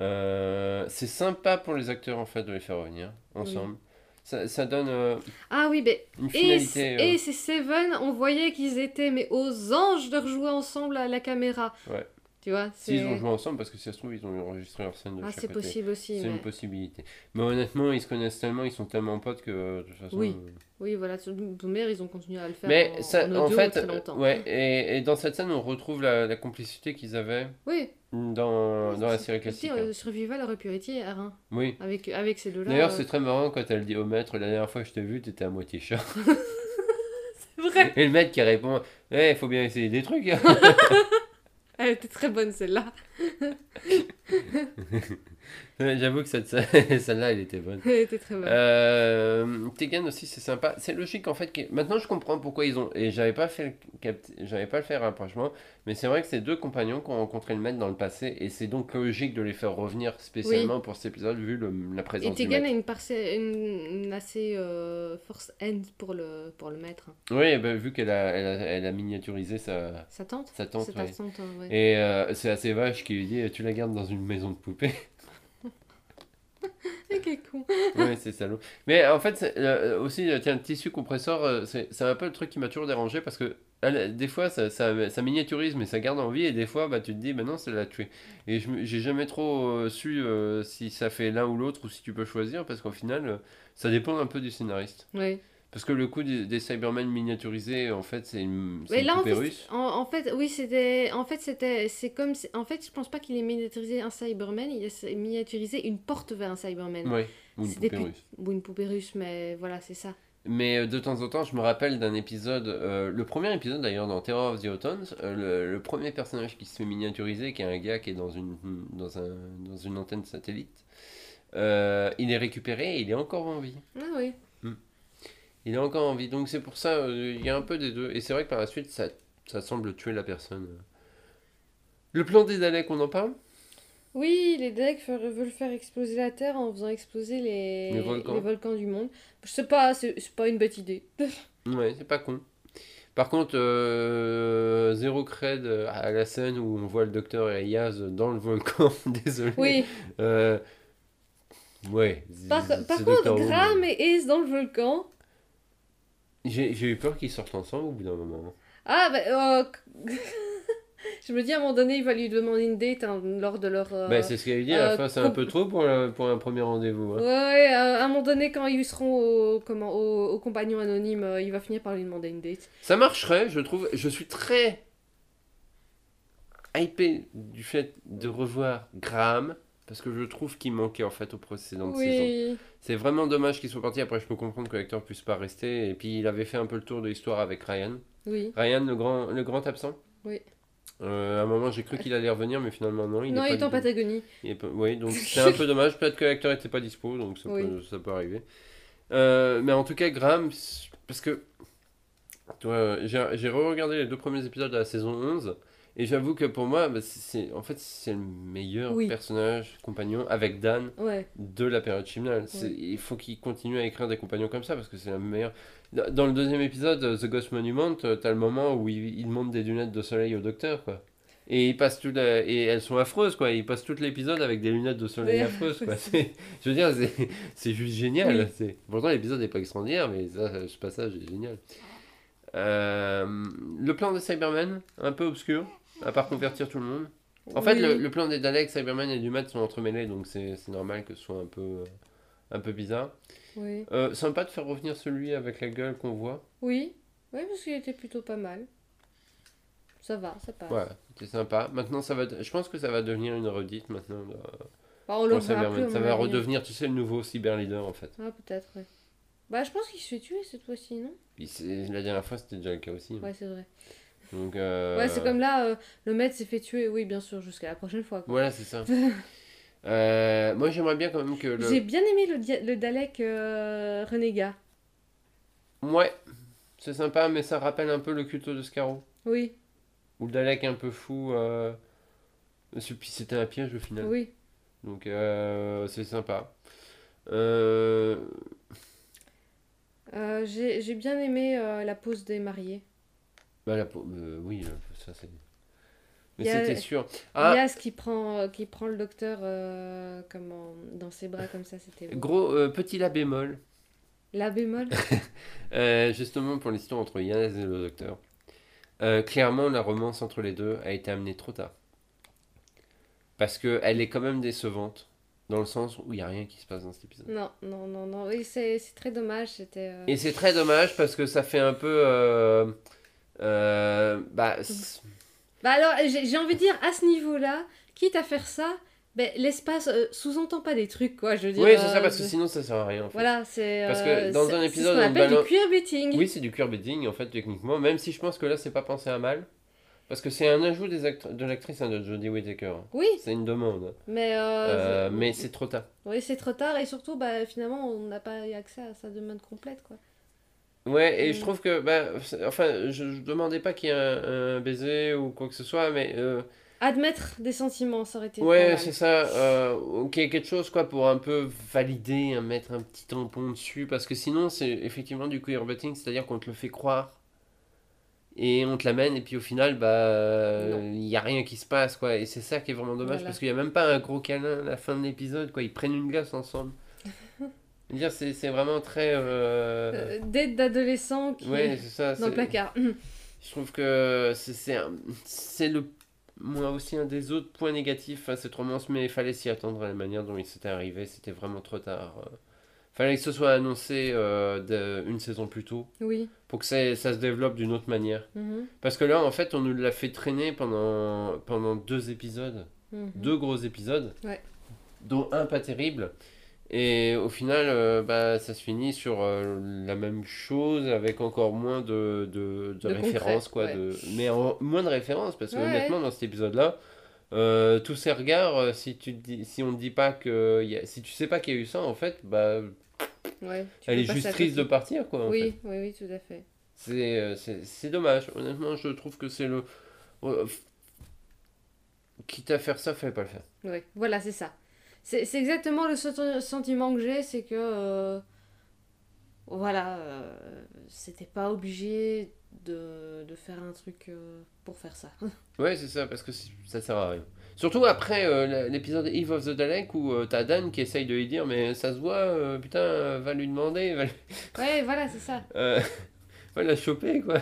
Euh, c'est sympa pour les acteurs en fait de les faire revenir ensemble. Ça, ça donne euh, Ah oui, mais une Et, euh, et ces Seven, on voyait qu'ils étaient mais aux anges de rejouer ensemble à la caméra. Ouais. Tu vois, S'ils ont joué ensemble, parce que si ça se trouve, ils ont enregistré leur scène de ah, c'est possible aussi. C'est mais- une possibilité. Mais honnêtement, ils se connaissent tellement, ils sont tellement potes que euh, de toute façon. Oui. euh, Oui, voilà, Boomer, ils ont continué à le faire Mais en, ça, en fait, très longtemps. ouais, et, et dans cette scène, on retrouve la, la complicité qu'ils avaient Oui, dans, dans la série Si, classique. euh, hein. Survival aurait pu être hier, hein, Oui. avec, avec ces deux-là. D'ailleurs, euh, c'est très marrant quand elle dit au maître La dernière fois que je t'ai vu, t'étais à moitié chat. c'est vrai. Et le maître qui répond Eh, il faut bien essayer des trucs. Elle était très bonne celle-là. J'avoue que celle-là, elle était bonne. Elle était très bonne. Euh, Tegan aussi, c'est sympa. C'est logique en fait. Que... Maintenant, je comprends pourquoi ils ont. Et j'avais pas fait, le j'avais pas le rapprochement. Mais c'est vrai que c'est deux compagnons qui ont rencontré le maître dans le passé, et c'est donc logique de les faire revenir spécialement pour cet épisode vu le- la Et présence du Tegan a une, parcelle- une, une assez euh, force end pour le, pour le maître. Oui, ben, vu qu'elle a, elle a, elle a miniaturisé sa, Sa tante sa tante. C'est ouais. ta tante, ouais. Et euh, c'est assez vache qui lui dit Tu la gardes dans une maison de poupée? Quel con. ouais, c'est salaud. Mais en fait, c'est, euh, aussi, euh, tiens, le tissu compresseur, euh, c'est, c'est un peu le truc qui m'a toujours dérangé parce que des fois, ça, ça, ça miniaturise, mais ça garde en vie, et des fois, bah, tu te dis, bah non, ça l'a tué. Et je, j'ai jamais trop euh, su euh, si ça fait l'un ou l'autre ou si tu peux choisir parce qu'au final, euh, ça dépend un peu du scénariste. Ouais. Parce que le coup des, des Cybermen miniaturisés, en fait, c'est une, c'est une là, en poupée fait, russe. en, en fait, oui, c'était. En fait, c'était. C'est comme. c'est- En fait, je pense pas qu'il ait miniaturisé un Cyberman, il a miniaturisé une porte vers un Cyberman. Ouais, ou une poupée russe. Ou une poupée russe, mais voilà, c'est ça. Mais euh, de temps en temps, je me rappelle d'un épisode, euh, le premier épisode d'ailleurs dans Terror of the Autons, euh, le, le premier personnage qui se fait miniaturiser, qui est un gars qui est dans une, dans un, dans une antenne satellite, euh, il est récupéré et il est encore en vie. Ah oui. Il est encore en vie, donc c'est pour ça, euh, il y a un peu des deux. Et c'est vrai que par la suite, ça, ça semble tuer la personne. Le plan des Daleks, on en parle? Oui, les Daleks veulent faire exploser la Terre en faisant exploser les, Les volcans. du monde. Je sais pas, c'est pas une bête idée. Ouais, c'est pas con. Par contre, euh, zéro cred à la scène où on voit le docteur et Yaz dans le volcan, désolé. Oui, Euh, ouais. par, par contre, Graham et Ace dans le volcan. J'ai eu peur qu'ils sortent ensemble au bout d'un moment. Ah, bah. euh, Je me dis à un moment donné, il va lui demander une date hein, lors de leur. euh, Bah, c'est ce qu'elle dit, à la euh, fin, c'est un peu trop pour, la- pour un premier rendez-vous. Ouais, hein. ouais, euh, à un moment donné, quand ils seront au, comment, au, au compagnon anonyme, euh, il va finir par lui demander une date. Ça marcherait, je trouve. Je suis très hypé du fait de revoir Graham, parce que je trouve qu'il manquait en fait aux précédentes saisons. Oui. C'est vraiment dommage qu'il soit parti. Après, je peux comprendre que l'acteur puisse pas rester. Et puis, il avait fait un peu le tour de l'histoire avec Ryan. Oui. Ryan, le grand, le grand absent. Oui. Euh, à un moment, j'ai cru qu'il allait revenir, mais finalement, non. Il non, est il est en Patagonie. pas- Oui, donc c'est un peu dommage. Peut-être que l'acteur était pas dispo, donc ça, Oui. peut, ça peut arriver. Euh, mais en tout cas, Graham, parce que. j'ai re-regardé les deux premiers épisodes de la saison 11. Et j'avoue que pour moi, bah, c'est en fait, c'est le meilleur Oui. personnage compagnon avec Dan Ouais. de la période chimnale. Ouais. Il faut qu'il continue à écrire des compagnons comme ça parce que c'est la meilleure. Dans le deuxième épisode, euh, The Ghost Monument, euh, t'as le moment où il, il monte des lunettes de soleil au docteur, quoi. Et il passe tout la- et elles sont affreuses, quoi. Il passe tout l'épisode avec des lunettes de soleil affreuses, quoi. Je veux dire, c'est- juste génial. Oui. Pourtant, l'épisode n'est pas extraordinaire, mais ça, ce passage est génial. Euh, le plan de Cyberman, un peu obscur, à part convertir tout le monde. En fait, le, le plan des Daleks, Cyberman et du Mat sont entremêlés, donc c'est normal que ce soit un peu, un peu bizarre. Oui. Euh, sympa de faire revenir celui avec la gueule qu'on voit. Oui. Oui, parce qu'il était plutôt pas mal. Ça va, ça passe. Ouais, c'est sympa. Maintenant, ça va. Je pense que ça va devenir une redite maintenant. Bah, on Cyberman. plus, Ça va redevenir, tu sais, le nouveau cyber leader en fait. Ah, peut-être, ouais. Bah, je pense qu'il se fait tuer cette fois-ci, non? Puis la dernière fois, c'était déjà le cas aussi. hein. Ouais, c'est vrai. Donc, euh, Ouais, c'est comme là, euh, le maître s'est fait tuer, oui, bien sûr, jusqu'à la prochaine fois. quoi. Voilà, c'est ça. Euh, moi, j'aimerais bien quand même que le. J'ai bien aimé le, le Dalek renégat. Ouais, c'est sympa, mais ça rappelle un peu le culto de Scarrow. Oui, Ou le Dalek un peu fou. Puis c'était un piège au final. oui. Donc c'est sympa. J'ai j'ai bien aimé la pose des mariés. Bah, la euh, oui, euh, ça c'est. Mais Il y a- c'était sûr. Ah, Yas qui prend, euh, qui prend le docteur euh, comment, dans ses bras comme ça, c'était gros petit la bémol. La bémol? Justement pour l'histoire entre Yann et le docteur. Clairement, la romance entre les deux a été amenée trop tard. Parce qu'elle est quand même décevante. Dans le sens où il n'y a rien qui se passe dans cet épisode. Non, non, non, non. Oui, c'est c'est très dommage. C'était. euh, Et c'est très dommage parce que ça fait un peu. euh, euh, bah, Bah alors, j'ai envie de dire, à ce niveau-là, quitte à faire ça, ben, l'espace euh, sous-entend pas des trucs, quoi. Je veux dire. oui, c'est ça euh, parce que je- sinon ça sert à rien. En fait. Voilà, c'est. Parce que euh, dans c'est- un c'est épisode, ce on appelle balance- du queerbaiting. Oui, c'est du queerbaiting en fait, techniquement. Même si je pense que là, c'est pas pensé à mal. Parce que c'est un ajout des de l'actrice hein, de Jodie Whittaker. Oui, C'est une demande. mais. euh, Euh, c'est- mais c'est trop tard. Oui, c'est trop tard et surtout, bah, finalement, on n'a pas eu accès à sa demande complète, quoi. Ouais, et Mm. je trouve que, bah, enfin, je, je demandais pas qu'il y ait un, un baiser ou quoi que ce soit, mais euh, Admettre des sentiments, ça aurait été. ouais, c'est ça. Euh, ok, quelque chose quoi pour un peu valider, hein, mettre un petit tampon dessus, parce que sinon c'est effectivement du queerbaiting, c'est-à-dire qu'on te le fait croire et on te l'amène et puis au final, bah, il y a rien qui se passe quoi, et c'est ça qui est vraiment dommage Voilà. parce qu'il y a même pas un gros câlin à la fin de l'épisode quoi, ils prennent une glace ensemble. Dire, c'est c'est vraiment très. euh, Euh, Date d'adolescent qui Ouais, c'est ça. dans le placard. Je trouve que c'est- c'est un- c'est le moi aussi un des autres points négatifs à cette romance, mais il fallait s'y attendre à la manière dont il s'était arrivé, c'était vraiment trop tard. euh. Fallait que ce soit annoncé euh, de- une saison plus tôt Oui. pour que ça, ça se développe d'une autre manière. Mhm, Parce que là, en fait, on nous l'a fait traîner pendant, pendant deux épisodes, mhm. deux gros épisodes, Ouais. dont un pas terrible. Et au final, euh, bah, ça se finit sur euh, la même chose avec encore moins de, de, de De références. Quoi, de... Mais en- moins de références, parce que Ouais. honnêtement, dans cet épisode-là, euh, tous ces regards, si, tu dis, si on ne dit pas que. y a- Si tu sais pas qu'il y a eu ça, en fait, bah, Ouais, elle est juste triste de partir. Quoi, en fait. Oui, oui, oui, tout à fait. C'est, dommage. Honnêtement, je trouve que c'est le. Quitte à faire ça, fallait pas le faire. Oui, voilà, c'est ça. C'est c'est exactement le senti- sentiment que j'ai, c'est que. euh, voilà, euh, c'était pas obligé de, de faire un truc euh, pour faire ça. Ouais, c'est ça, parce que ça sert à rien. Surtout après euh, l'épisode Eve of the Dalek où euh, t'as Dan qui essaye de lui dire Mais ça se voit, euh, putain, va lui demander, va, lui- ouais, voilà, c'est ça. va la choper, quoi.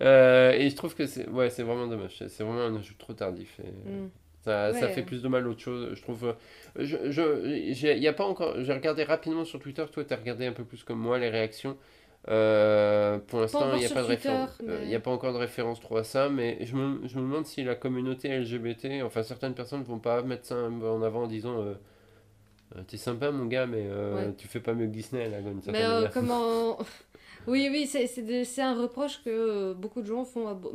Et je trouve que c'est ouais, c'est vraiment dommage. C'est c'est vraiment un ajout trop tardif. et Mm. Ça, ça fait plus de mal autre chose, je trouve. euh, Je, y a pas encore, j'ai regardé rapidement sur Twitter, toi t'as regardé un peu plus comme moi les réactions. Euh, pour l'instant, il n'y a sur pas de référence. mais- Il n'y a pas encore de référence trop à ça, mais je me, je me demande si la communauté LGBT, enfin certaines personnes vont pas mettre ça en avant en disant euh, euh, T'es sympa mon gars, mais euh, Ouais. tu fais pas mieux que Disney là, d'une certaine Mais euh, comment. Oui, oui, c'est un reproche que euh, beaucoup de gens font. à beau-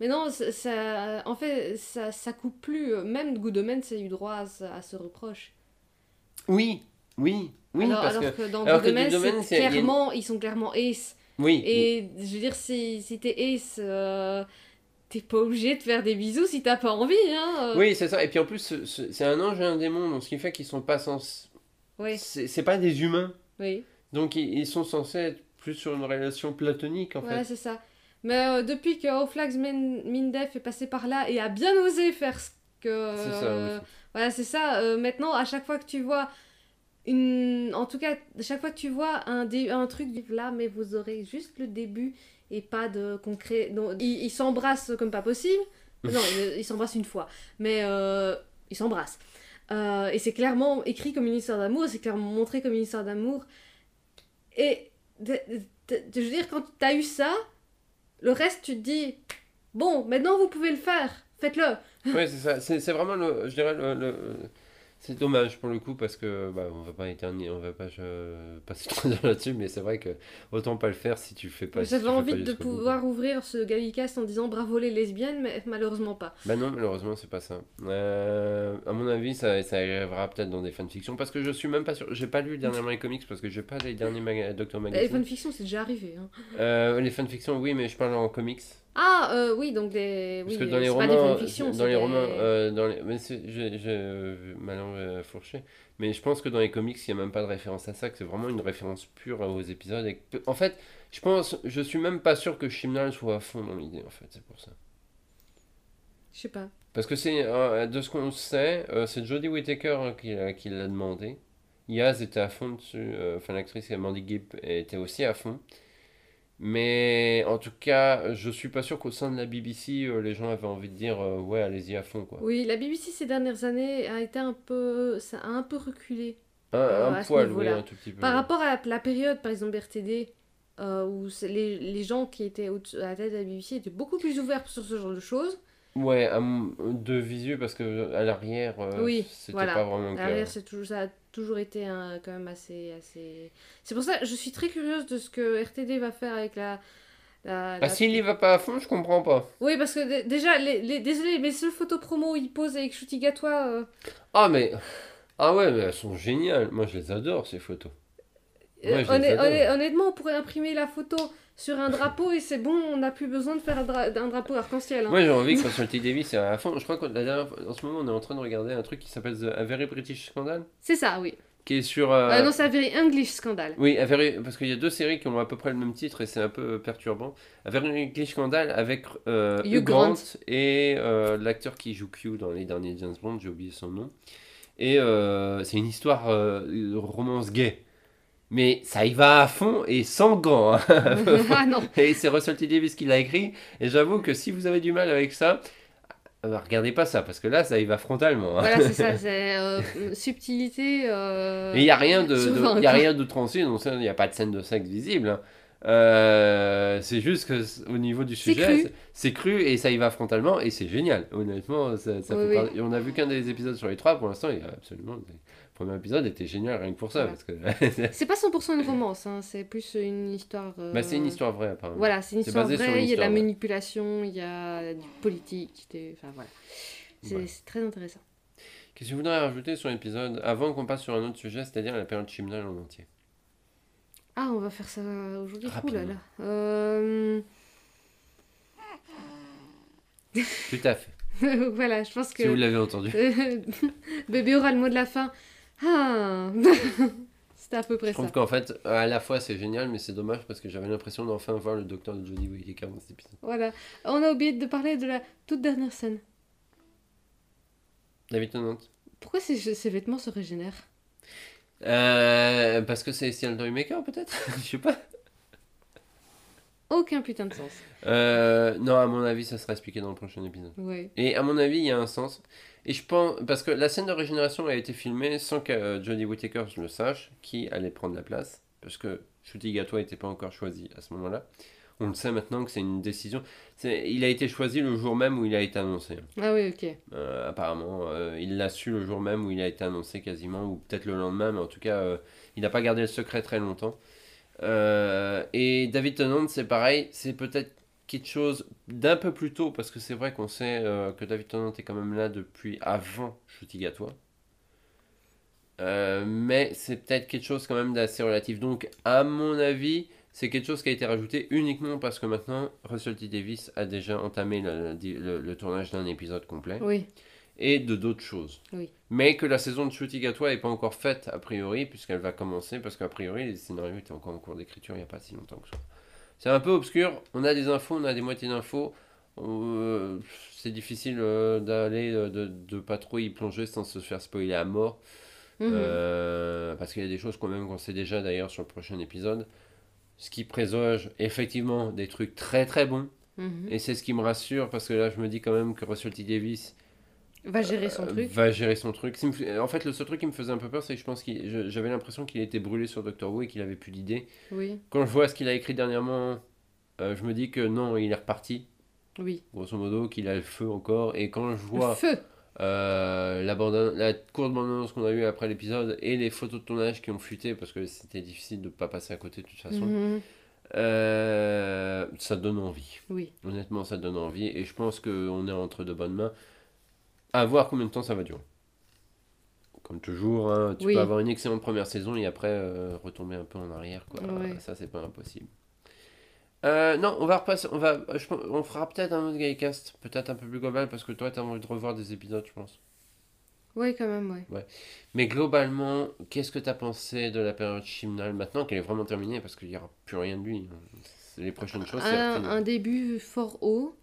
Maintenant, maintenant ça, ça- en fait, ça, ça coupe plus. Même Good Omens a eu droit à, ce- à ce reproche. Oui, oui, oui, alors, parce alors que. que, dans alors Good que Good Omens, Omens, c'est il y a- il y a une- clairement, ils sont clairement ace. Oui, Et je veux dire, si, si t'es ace, euh, t'es pas obligé de faire des bisous si t'as pas envie. Hein, euh. oui c'est ça. Et puis en plus, ce- ce- c'est un ange et un démon, donc ce qui fait qu'ils sont pas censés. Oui, C'est pas des humains. oui. Donc ils, ils sont censés être plus sur une relation platonique en Voilà, fait. c'est ça. Mais euh, depuis que Oflax Min- Mindef est passé par là et a bien osé faire ce que. C'est ça, euh, oui. voilà, c'est ça. euh, maintenant, à chaque fois que tu vois une. En tout cas, chaque fois que tu vois un, dé- un truc du là, mais vous aurez juste le début et pas de concret. Non, ils ils s'embrassent comme pas possible. non, ils s'embrassent une fois. Mais euh, ils s'embrassent. Euh, et c'est clairement écrit comme une histoire d'amour, c'est clairement montré comme une histoire d'amour. Et de- de- de- je veux dire, quand t'as eu ça, le reste, tu te dis, bon, maintenant vous pouvez le faire, faites-le. Ouais, c'est ça. C'est vraiment le, je dirais le- C'est dommage pour le coup parce que bah, on va pas éterniser, on va pas euh, passer trop d'heures là-dessus, mais c'est vrai que autant pas le faire si tu le fais pas. si J'avais fais envie pas de bout, pouvoir ouvrir ce Gallicast en disant bravo les lesbiennes, mais malheureusement pas. Bah non, malheureusement, c'est pas ça. Euh, à mon avis, ça, ça arrivera peut-être dans des fanfictions parce que je suis même pas sûr. J'ai pas lu dernièrement les comics parce que j'ai pas les derniers maga... Doctor Les Magazine. fanfictions, c'est déjà arrivé. Hein. Euh, les fanfictions, oui, mais je parle en comics. Ah, euh, oui, donc des. Parce oui, que dans les c'est romans, pas des fanfictions, dans c'est les des- romans, euh, dans les, mais euh, langue euh, fourchée. Mais je pense que dans les comics, il n'y a même pas de référence à ça, que c'est vraiment une référence pure aux épisodes. Et en fait, je pense, je suis même pas sûr que Chimnal soit à fond dans l'idée, en fait, c'est pour ça. Je sais pas. Parce que c'est, euh, de ce qu'on sait, euh, c'est Jodie Whittaker hein, qui, l'a- qui l'a demandé. Yaz était à fond dessus, euh, enfin l'actrice Mandy Gibb était aussi à fond. Mais en tout cas, je suis pas sûr qu'au sein de la BBC, euh, les gens avaient envie de dire euh, ouais, allez-y à fond quoi. Oui, la BBC ces dernières années a été un peu. Ça a un peu reculé. Un, Euh, un à poil, oui, un tout petit peu. Par rapport à la, la période, par exemple, RTD, où les, les gens qui étaient à la tête de la BBC étaient beaucoup plus ouverts sur ce genre de choses. Ouais, à de visu parce que à l'arrière, Oui, c'était voilà. pas vraiment. Derrière, c'est toujours, ça a toujours été un- quand même assez, assez. C'est pour ça que je suis très curieuse de ce que RTD va faire avec la. la- Ah, la- s'il y va pas à fond, je comprends pas. Oui, parce que dé- déjà, les, les- désolé, mes seules photos promo où ils posent avec Shooty Gatois. euh, Ah, mais. Ah ouais, mais elles sont géniales. Moi, je les adore, ces photos. Ouais, euh, honn- honn- honnêtement, on pourrait imprimer la photo sur un drapeau et c'est bon, on n'a plus besoin de faire un, dra- un drapeau arc-en-ciel. hein. Moi, j'ai envie que Russell T. Davis est à fond. Je crois que la dernière fois- en ce moment, on est en train de regarder un truc qui s'appelle The A Very British Scandal, C'est ça, oui. qui est sur. euh, Euh, non, c'est un very English scandale. Oui, A Very- parce qu'il y a deux séries qui ont à peu près le même titre et c'est un peu perturbant. A Very English Scandal avec euh, Hugh Grant, Grant. et l'acteur qui joue Q dans les derniers James Bond, j'ai oublié son nom. Et c'est une histoire de romance gay. Mais ça y va à fond et sans gants. hein. ah non. Et c'est Russell T. Davis qui l'a écrit. Et j'avoue que si vous avez du mal avec ça, euh, regardez pas ça, parce que là, ça y va frontalement. hein. Voilà, c'est ça, c'est euh, subtilité. euh, Et il n'y a rien de, de- y a rien de tranché, donc il n'y a pas de scène de sexe visible. hein. Euh, c'est juste que au niveau du sujet, c'est- cru et ça y va frontalement et c'est génial. Honnêtement, ça, ça Oui, fait oui. partie- et on a vu qu'un des épisodes sur les trois pour l'instant. Il y a absolument. Le premier épisode était génial rien que pour ça. Voilà. Parce que C'est pas 100% une romance, hein, c'est plus une histoire. euh, bah, c'est une histoire vraie apparemment. Voilà, c'est une histoire vraie, une il y a de la manipulation, il y a du politique, des- enfin voilà. C'est Ouais. très intéressant. Qu'est-ce que vous voudrais rajouter sur l'épisode avant qu'on passe sur un autre sujet, c'est-à-dire la période chimnal en entier? Ah, on va faire ça aujourd'hui. Ouh là là. Euh, Tout à fait. voilà, je pense que. Si vous l'avez entendu. Bébé aura le mot de la fin. Ah C'était à peu près Je trouve ça. qu'en fait, à la fois c'est génial, mais c'est dommage parce que j'avais l'impression d'enfin voir le docteur de Jodie Whittaker dans cet épisode. Voilà. On a oublié de parler de la toute dernière scène. David Tennant. Pourquoi ces, ces vêtements se régénèrent? Euh, parce que c'est Steel Maker peut-être? Je sais pas. Aucun putain de sens. Euh, non, à mon avis, ça sera expliqué dans le prochain épisode. Ouais. Et à mon avis, il y a un sens. Et je pense. Parce que la scène de régénération a été filmée sans que euh, Jodie Whittaker le sache, qui allait prendre la place. Parce que Shooty Gatois n'était pas encore choisi à ce moment-là. On le sait maintenant que c'est une décision. C'est- Il a été choisi le jour même où il a été annoncé. Ah oui, ok. Euh, apparemment, euh, il l'a su le jour même où il a été annoncé quasiment, ou peut-être le lendemain, mais en tout cas, euh, il n'a pas gardé le secret très longtemps. Et David Tennant, c'est pareil, c'est peut-être quelque chose d'un peu plus tôt, parce que c'est vrai qu'on sait euh, que David Tennant est quand même là depuis avant Shooty Gatois. Euh, mais c'est peut-être quelque chose quand même d'assez relatif. Donc, à mon avis, c'est quelque chose qui a été rajouté uniquement parce que maintenant, Russell T. Davis a déjà entamé le, le- le tournage d'un épisode complet Oui. et de d'autres choses. Oui. Mais que la saison de Shooting à toi n'est pas encore faite a priori, puisqu'elle va commencer, parce qu'a priori les scénarios étaient encore en cours d'écriture il n'y a pas si longtemps que ça. C'est un peu obscur, on a des infos, on a des moitiés d'infos. Euh, c'est difficile euh, d'aller, euh, de, de pas trop y plonger sans se faire spoiler à mort. Mhm. Euh, parce qu'il y a des choses quand même qu'on sait déjà d'ailleurs sur le prochain épisode. Ce qui présage effectivement des trucs très très bons. Mhm. Et c'est ce qui me rassure parce que là je me dis quand même que Russell T. Davis Va gérer son euh, truc. va gérer son truc. En fait, le seul truc qui me faisait un peu peur, c'est que je pense qu'il, je- j'avais l'impression qu'il était brûlé sur Doctor Who et qu'il avait plus d'idées. Oui. Quand je vois ce qu'il a écrit dernièrement, euh, je me dis que non, il est reparti, Oui. grosso modo, qu'il a le feu encore. Et quand je Le vois feu. euh, la, courte bande-annonce qu'on a eue après l'épisode et les photos de tournage qui ont fuité parce que c'était difficile de ne pas passer à côté de toute façon, Mhm. euh, ça donne envie. Oui. Honnêtement, ça donne envie et je pense qu'on est entre de bonnes mains. À voir combien de temps ça va durer. Comme toujours, hein, tu Oui. peux avoir une excellente première saison et après euh, retomber un peu en arrière. Quoi. Ouais. Ça, c'est pas impossible. Euh, non, on va repasser. On, va, je on fera peut-être un autre Gaycast, peut-être un peu plus global parce que toi, tu as envie de revoir des épisodes, je pense. Oui, quand même, ouais. Mais globalement, qu'est-ce que tu as pensé de la période Chimnal maintenant qu'elle est vraiment terminée parce qu'il n'y aura plus rien de lui C'est Les prochaines choses, c'est un, un début fort haut.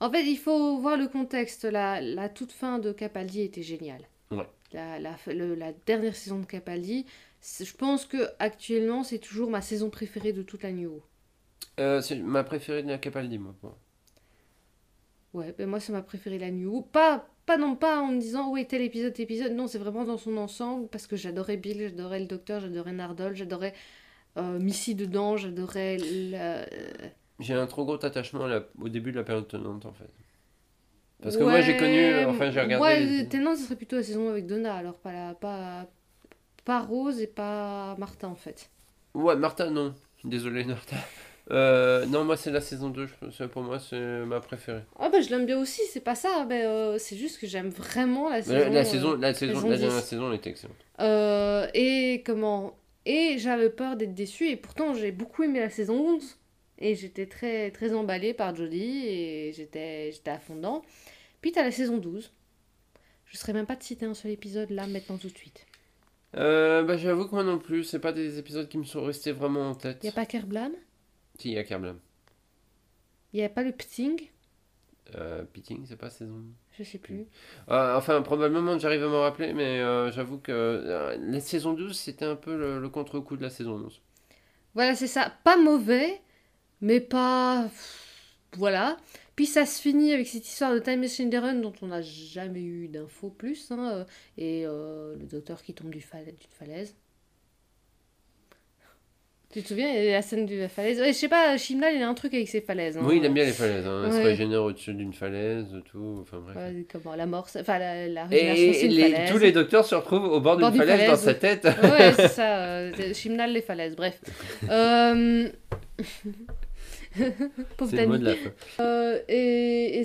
En fait, il faut voir le contexte. La, la toute fin de Capaldi était géniale. Ouais. La, la, le- la dernière saison de Capaldi, je pense que actuellement c'est toujours ma saison préférée de toute la New. Euh, c'est ma préférée de la Capaldi, moi. Ouais, ben moi c'est ma préférée la New. Pas, pas non pas en me disant oui tel épisode, tel épisode. Non, c'est vraiment dans son ensemble parce que j'adorais Bill, j'adorais le Docteur, j'adorais Nardole, j'adorais euh, Missy dedans, j'adorais la- J'ai un trop gros attachement à la- au début de la période tenante, en fait. Parce que moi, j'ai connu. Ouais, Enfin, j'ai regardé. Moi, les- Tennant, ce serait plutôt la saison avec Donna, alors pas, la, pas, pas Rose et pas Martin en fait. Ouais, Martha, non. Désolé, Martha. Euh, non, moi, c'est la saison 2. je- Pour moi, c'est ma préférée. Ah bah je l'aime bien aussi, c'est pas ça, euh, c'est juste que j'aime vraiment la saison. La, la euh, saison, la, saison, la dernière 10. saison, elle était excellente. euh, et comment? Et j'avais peur d'être déçue, et pourtant j'ai beaucoup aimé la saison 11. Et j'étais très, très emballée par Jodie, et j'étais j'étais à fond dedans. Puis t'as la saison 12. Je serais même pas de citer un seul épisode là, maintenant tout de suite. Euh, bah, j'avoue que moi non plus, c'est pas des épisodes qui me sont restés vraiment en tête. Y a pas Kerblam Si, il y a Kerblam. Y a pas le Pting? Euh, Pitting, c'est pas saison. Je sais plus. Euh, enfin, probablement, j'arrive à me rappeler, mais euh, j'avoue que euh, la saison 12, c'était un peu le, le contre-coup de la saison 11. Voilà, c'est ça. Pas mauvais, mais pas. Voilà. Puis ça se finit avec cette histoire de Time Machine Run dont on n'a jamais eu d'infos plus. hein, euh, et euh, le docteur qui tombe d'une falaise. Tu te souviens, il y a la scène de la falaise? Ouais, Je sais pas, Shimla, il a un truc avec ses falaises. hein. Oui, il aime bien les falaises, hein. il se régénère au-dessus d'une falaise, tout, enfin bref. Ouais, comment, la mort, enfin la, la Et une les- tous les docteurs se retrouvent au bord d'une Bord d'une falaise, falaise. dans sa tête. Ouais, c'est ça, euh, Chimnal, les falaises, bref. Euh... Pauvre Danny. de la fin. Euh, et,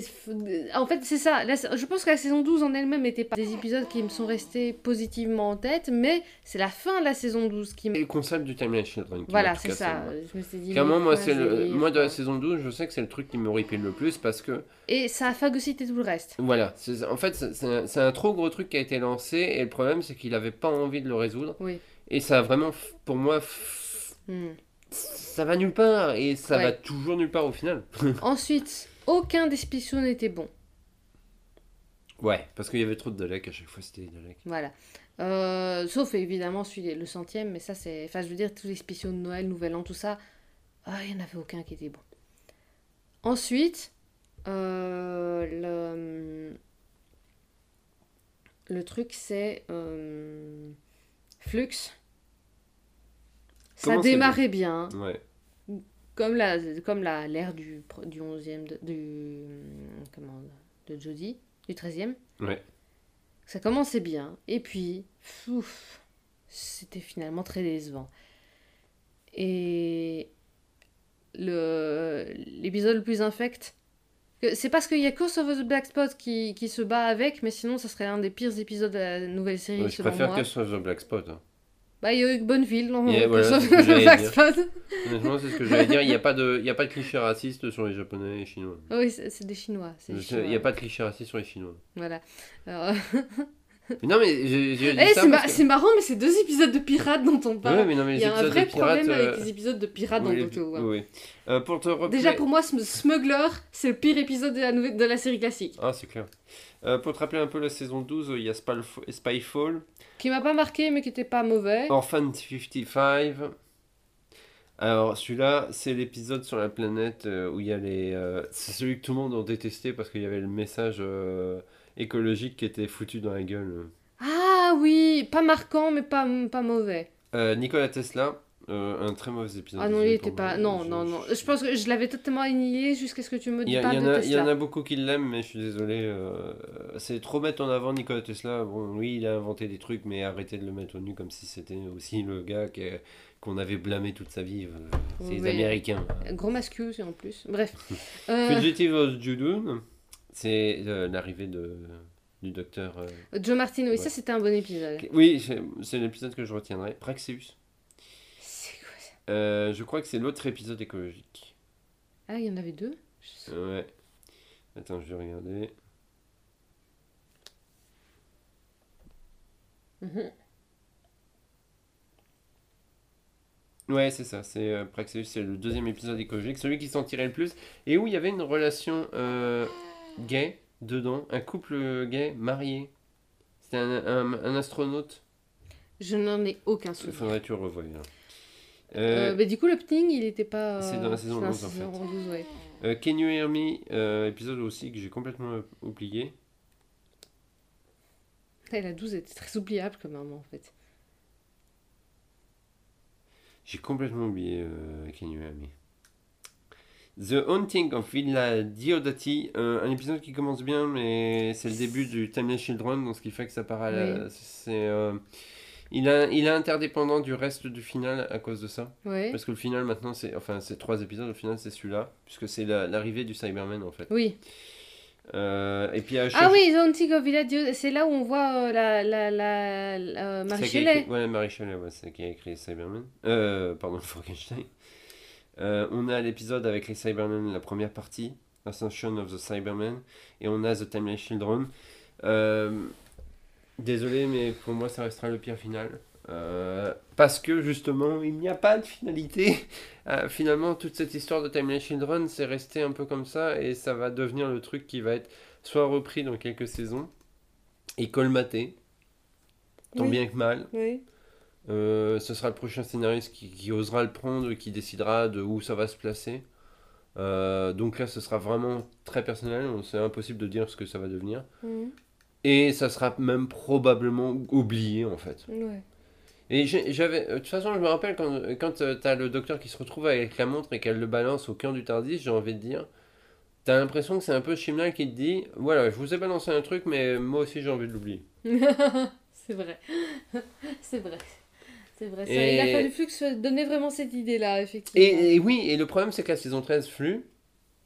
en fait, c'est ça. Je pense que la saison 12 en elle-même n'était pas des épisodes qui me sont restés positivement en tête, mais c'est la fin de la saison 12 qui Et me. le concept du Time Machine Run qui Voilà, c'est ça. Je me suis dit. Clairement, mais moi, c'est le, moi de la saison 12, je sais que c'est le truc qui m'horripile le plus parce que, Et ça a phagocyté tout le reste. voilà, en fait, c'est- un, trop gros truc qui a été lancé et le problème, c'est qu'il avait pas envie de le résoudre. Oui. Et ça a vraiment, pour moi, Hmm. Ça va nulle part et ça Ouais. va toujours nulle part au final. Ensuite, aucun des spéciaux n'était bon. Ouais, parce qu'il y avait trop de Daleks à chaque fois, c'était Daleks. Voilà. Euh, sauf évidemment celui le centième, mais ça c'est. Enfin, je veux dire, tous les spéciaux de Noël, Nouvel An, tout ça, ah, il n'y en avait aucun qui était bon. Ensuite, euh, le, le truc c'est. euh, Flux. Ça Comment démarrait bien, Ouais. comme la comme la l'ère du, du 11e, de, du. Comment De Jodie, du 13e. Ouais. Ça commençait bien, et puis, ouf, c'était finalement très décevant. Et le l'épisode le plus infect, c'est parce qu'il y a Curse of the Black Spot qui, qui se bat avec, mais sinon ça serait un des pires épisodes de la nouvelle série Ouais, je selon préfère moi. soit The Black Spot. hein. Bah il y a eu Bonneville dans Yeah, voilà, c'est ce que j'allais dire. Honnêtement, c'est ce que j'allais dire. Il n'y a, pas de- y a pas de cliché raciste sur les Japonais et les Chinois. Ah oui, c'est des Chinois. Il n'y a pas de cliché raciste sur les Chinois. Voilà. Alors, Mais non, mais j'ai dit eh, c'est ma- que- marrant, mais c'est deux épisodes de pirates dont on parle. Ouais, mais non, mais Il y a un vrai problème avec euh, les épisodes de pirates oui, dans Doctor Who. hein. oui. Euh, pour te. Déjà pour moi, Sm- Smuggler, c'est le pire épisode de la, nouvelle, de la série classique. Ah, c'est clair. Euh, pour te rappeler un peu la saison 12, il y a Spyf- Spyfall, Qui m'a pas marqué, mais qui était pas mauvais. Orphan 55. Alors, celui-là, c'est l'épisode sur la planète euh, où il y a les. euh, c'est celui que tout le monde a détesté parce qu'il y avait le message écologique qui était foutu dans la gueule. Ah oui, pas marquant, mais pas, pas mauvais. Nikola Tesla, Euh, un très mauvais épisode. Ah non, il était pas. Non, non, non. je- pense que je l'avais totalement annihilé jusqu'à ce que tu me dises il y en a, il y en Tesla. a beaucoup qui l'aiment, mais je suis désolé. euh, c'est trop mettre en avant Nikola Tesla. Bon, oui, il a inventé des trucs, mais arrêtez de le mettre au nu comme si c'était aussi le gars qui- qu'on avait blâmé toute sa vie. euh, C'est les. Américains. Gros mascus en plus. Bref. Euh, Fugitive of Judoon, c'est l'arrivée de, du docteur. Joe Martin, oui, Ouais. ça c'était un bon épisode. Oui, c'est c'est l'épisode que je retiendrai. Praxeus. Euh, je crois que c'est l'autre épisode écologique. Ah, il y en avait deux? Je- Ouais. Attends, je vais regarder. Mhm. Ouais, c'est ça, c'est euh, Praxeus, c'est le deuxième épisode écologique, celui qui s'en tirait le plus, et où il y avait une relation euh, gay dedans, un couple gay marié. C'était un, un- un astronaute, Je n'en ai aucun il souvenir. faudrait que tu le revoies. là. Euh, Euh, mais du coup, l'opening, il était pas. c'est dans la saison c'est 11, en saison fait. 12, ouais. euh, Can You Hear Me, euh, épisode aussi que j'ai complètement euh, oublié. La 12 était très oubliable quand même, en fait. J'ai complètement oublié euh, Can You Hear Me. The Haunting of Villa Diodati, euh, un épisode qui commence bien, mais c'est le début du Timeless Children, donc ce qui fait que ça part à la. C'est, euh, il, a, il est interdépendant du reste du final à cause de ça. Ouais. Parce que le final maintenant, c'est. Enfin, c'est trois épisodes, au final c'est celui-là, puisque c'est la- l'arrivée du Cyberman en fait. Oui. Euh, et puis à Ah oui, The Haunting of Dio- c'est là où on voit euh, la, la, la, la- C'est Marie Shelley. écrit- Ouais, Marie Shelley, ouais, c'est qui a écrit Cyberman. Euh, pardon, Frankenstein. Euh, on a l'épisode avec les Cybermen, la première partie, Ascension of the Cybermen, et on a The Timeless Children. Désolé, mais pour moi, ça restera le pire final. Euh, parce que justement, il n'y a pas de finalité. Euh, finalement, toute cette histoire de Timeless Children, c'est resté un peu comme ça, et ça va devenir le truc qui va être soit repris dans quelques saisons et colmaté, tant Oui. bien que mal. Oui. Euh, ce sera le prochain scénariste qui, qui osera le prendre, qui décidera de où ça va se placer. Donc là, ce sera vraiment très personnel. C'est impossible de dire ce que ça va devenir. Mhm. Et ça sera même probablement oublié en fait. Ouais. Et j'avais, euh, de toute façon, je me rappelle quand, quand tu as le docteur qui se retrouve avec la montre et qu'elle le balance au cœur du Tardis, j'ai envie de dire, t'as l'impression que c'est un peu Chimnal qui te dit, voilà, je vous ai balancé un truc, mais moi aussi j'ai envie de l'oublier. c'est vrai. c'est vrai. C'est vrai. Ça, Et- Il a fallu Flux donner vraiment cette idée-là, effectivement. Et, et oui, et le problème c'est que la saison 13 flux,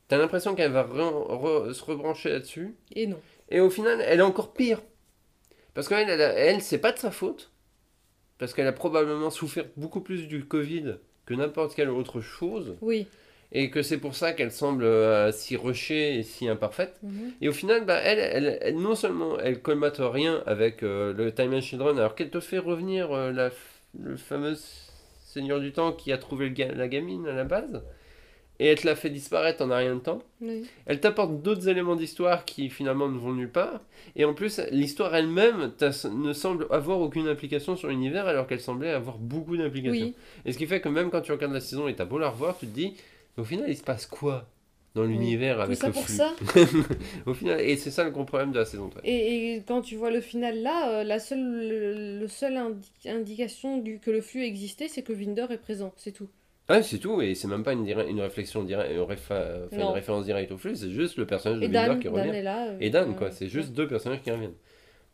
t'as l'impression qu'elle va re- re- se rebrancher là-dessus, Et non. Et au final, elle est encore pire. Parce qu'elle, elle, elle, c'est pas de sa faute, parce qu'elle a probablement souffert beaucoup plus du Covid que n'importe quelle autre chose, Oui. et que c'est pour ça qu'elle semble euh, si rushée et si imparfaite. Mhm. Et au final, bah, elle, elle, elle- non seulement elle colmate rien avec euh, le Time and Children, alors qu'elle te fait revenir euh, la, le fameux Seigneur du Temps qui a trouvé le ga- la gamine à la base, et elle te la fait disparaître en un rien de temps. Oui. Elle t'apporte d'autres éléments d'histoire qui finalement ne vont nulle part, et en plus, l'histoire elle-même ne semble avoir aucune implication sur l'univers alors qu'elle semblait avoir beaucoup d'implications. Oui. Et ce qui fait que même quand tu regardes la saison et t'as beau la revoir, tu te dis, au final, il se passe quoi dans l'univers avec ça le pour flux ça. Au final, et c'est ça le gros problème de la saison 13. Et, et quand tu vois le final là, euh, la seule, le, le seul indi- indication du, que le flux existait, c'est que Vinder est présent, c'est tout. Ah, c'est tout, et c'est même pas une, une réflexion directe, une, une référence directe au flux, c'est juste le personnage de Dan, qui Dan revient. est là. euh, Et Dan, euh, quoi, c'est juste deux personnages qui reviennent.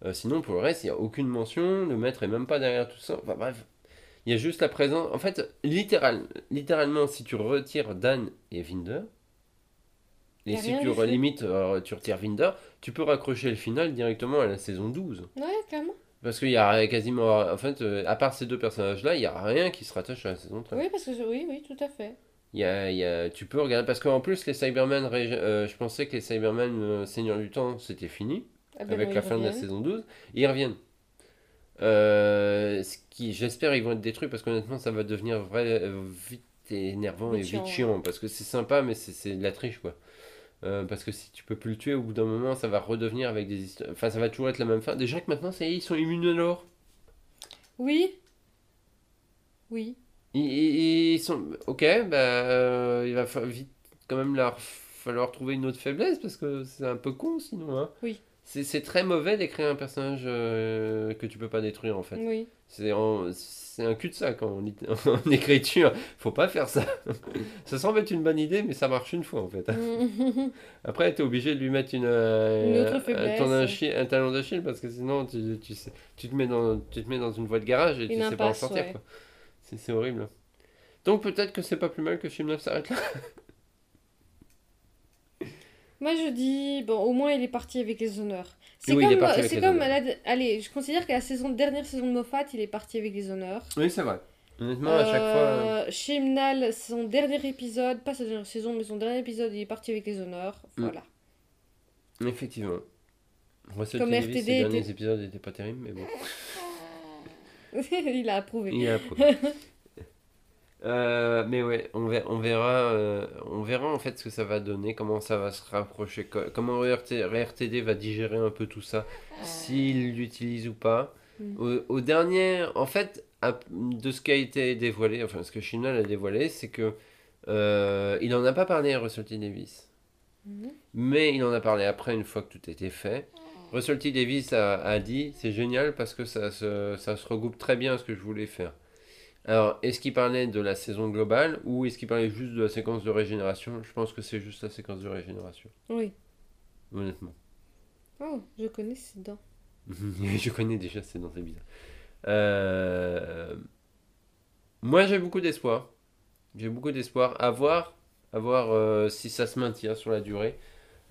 Euh, sinon, pour le reste, il n'y a aucune mention, le maître est même pas derrière tout ça. Enfin bref, il y a juste la présence. En fait, littéral, littéralement, si tu retires Dan et Vinder, et si tu limites, tu retires Vinder, tu peux raccrocher le final directement à la saison 12. Ouais, clairement. Parce qu'il y a quasiment. En fait, euh, à part ces deux personnages-là, il n'y a rien qui se rattache à la saison 13. Oui, parce que oui, oui, tout à fait. Il y a, il y a- tu peux regarder. Parce qu'en plus, les Cybermen, euh, je pensais que les Cybermen euh, Seigneur du Temps, c'était fini. Ah ben avec bon, la fin de la saison 12. Et ils reviennent. Euh, ce qui, j'espère, ils vont être détruits parce qu'honnêtement, ça va devenir vrai, vite énervant et Vite chiant. Parce que c'est sympa, mais c'est de la triche, quoi. Euh, parce que si tu peux plus le tuer, au bout d'un moment, ça va redevenir avec des histoires. Enfin, ça va toujours être la même fin. Déjà que maintenant, ça y est, ils sont immunes à l'or. Oui. Oui. Ils, ils- ils sont. Ok, bah, euh, il va vite quand même leur falloir trouver une autre faiblesse parce que c'est un peu con sinon. Hein. Oui. C'est c'est très mauvais d'écrire un personnage euh, que tu peux pas détruire en fait. Oui. C'est un cul-de-sac en, en écriture. Faut pas faire ça. ça semble être une bonne idée, mais ça marche une fois en fait. Après, tu es obligé de lui mettre une, euh, Une un, ton un talon d'Achille parce que sinon tu, tu, sais- tu, te mets dans, tu te mets dans une voie de garage et tu Une sais pas en impasse, sortir. ouais. quoi. C'est c'est horrible. Donc peut-être que c'est pas plus mal que 9 s'arrête là. Moi je dis, bon, au moins il est parti avec les honneurs. C'est Oui, comme, avec c'est comme la- allez, je considère que la saison, dernière saison de Moffat, il est parti avec les honneurs. Oui, c'est vrai. Honnêtement, à chaque fois. euh, Euh, Chimnal, son dernier épisode, pas sa dernière saison, mais son dernier épisode, il est parti avec les honneurs. Mm. Voilà. Effectivement. Russell Comme RTD ses derniers était- épisodes n'étaient pas terribles, mais bon. il a approuvé. Il a approuvé. Euh, mais ouais, on verra, on verra, euh, on verra en fait ce que ça va donner, comment ça va se rapprocher, co- comment RT RTD va digérer un peu tout ça, s'il l'utilise ou pas. Mm. Au, au dernier, en fait, à- de ce qui a été dévoilé, enfin ce que Chimnal a dévoilé, c'est que euh, il en a pas parlé à Russell T Davis, Mhm. mais il en a parlé après une fois que tout était fait. Russell T Davis a, a dit c'est génial parce que ça se, ça se regroupe très bien à ce que je voulais faire. Alors, est-ce qu'il parlait de la saison globale ou est-ce qu'il parlait juste de la séquence de régénération? Je pense que c'est juste la séquence de régénération, Oui. honnêtement. Oh, je connais ces dents. je connais déjà, c'est dans tes bizarre. Euh, Moi, j'ai beaucoup d'espoir. J'ai beaucoup d'espoir. À voir, à voir euh, si ça se maintient sur la durée.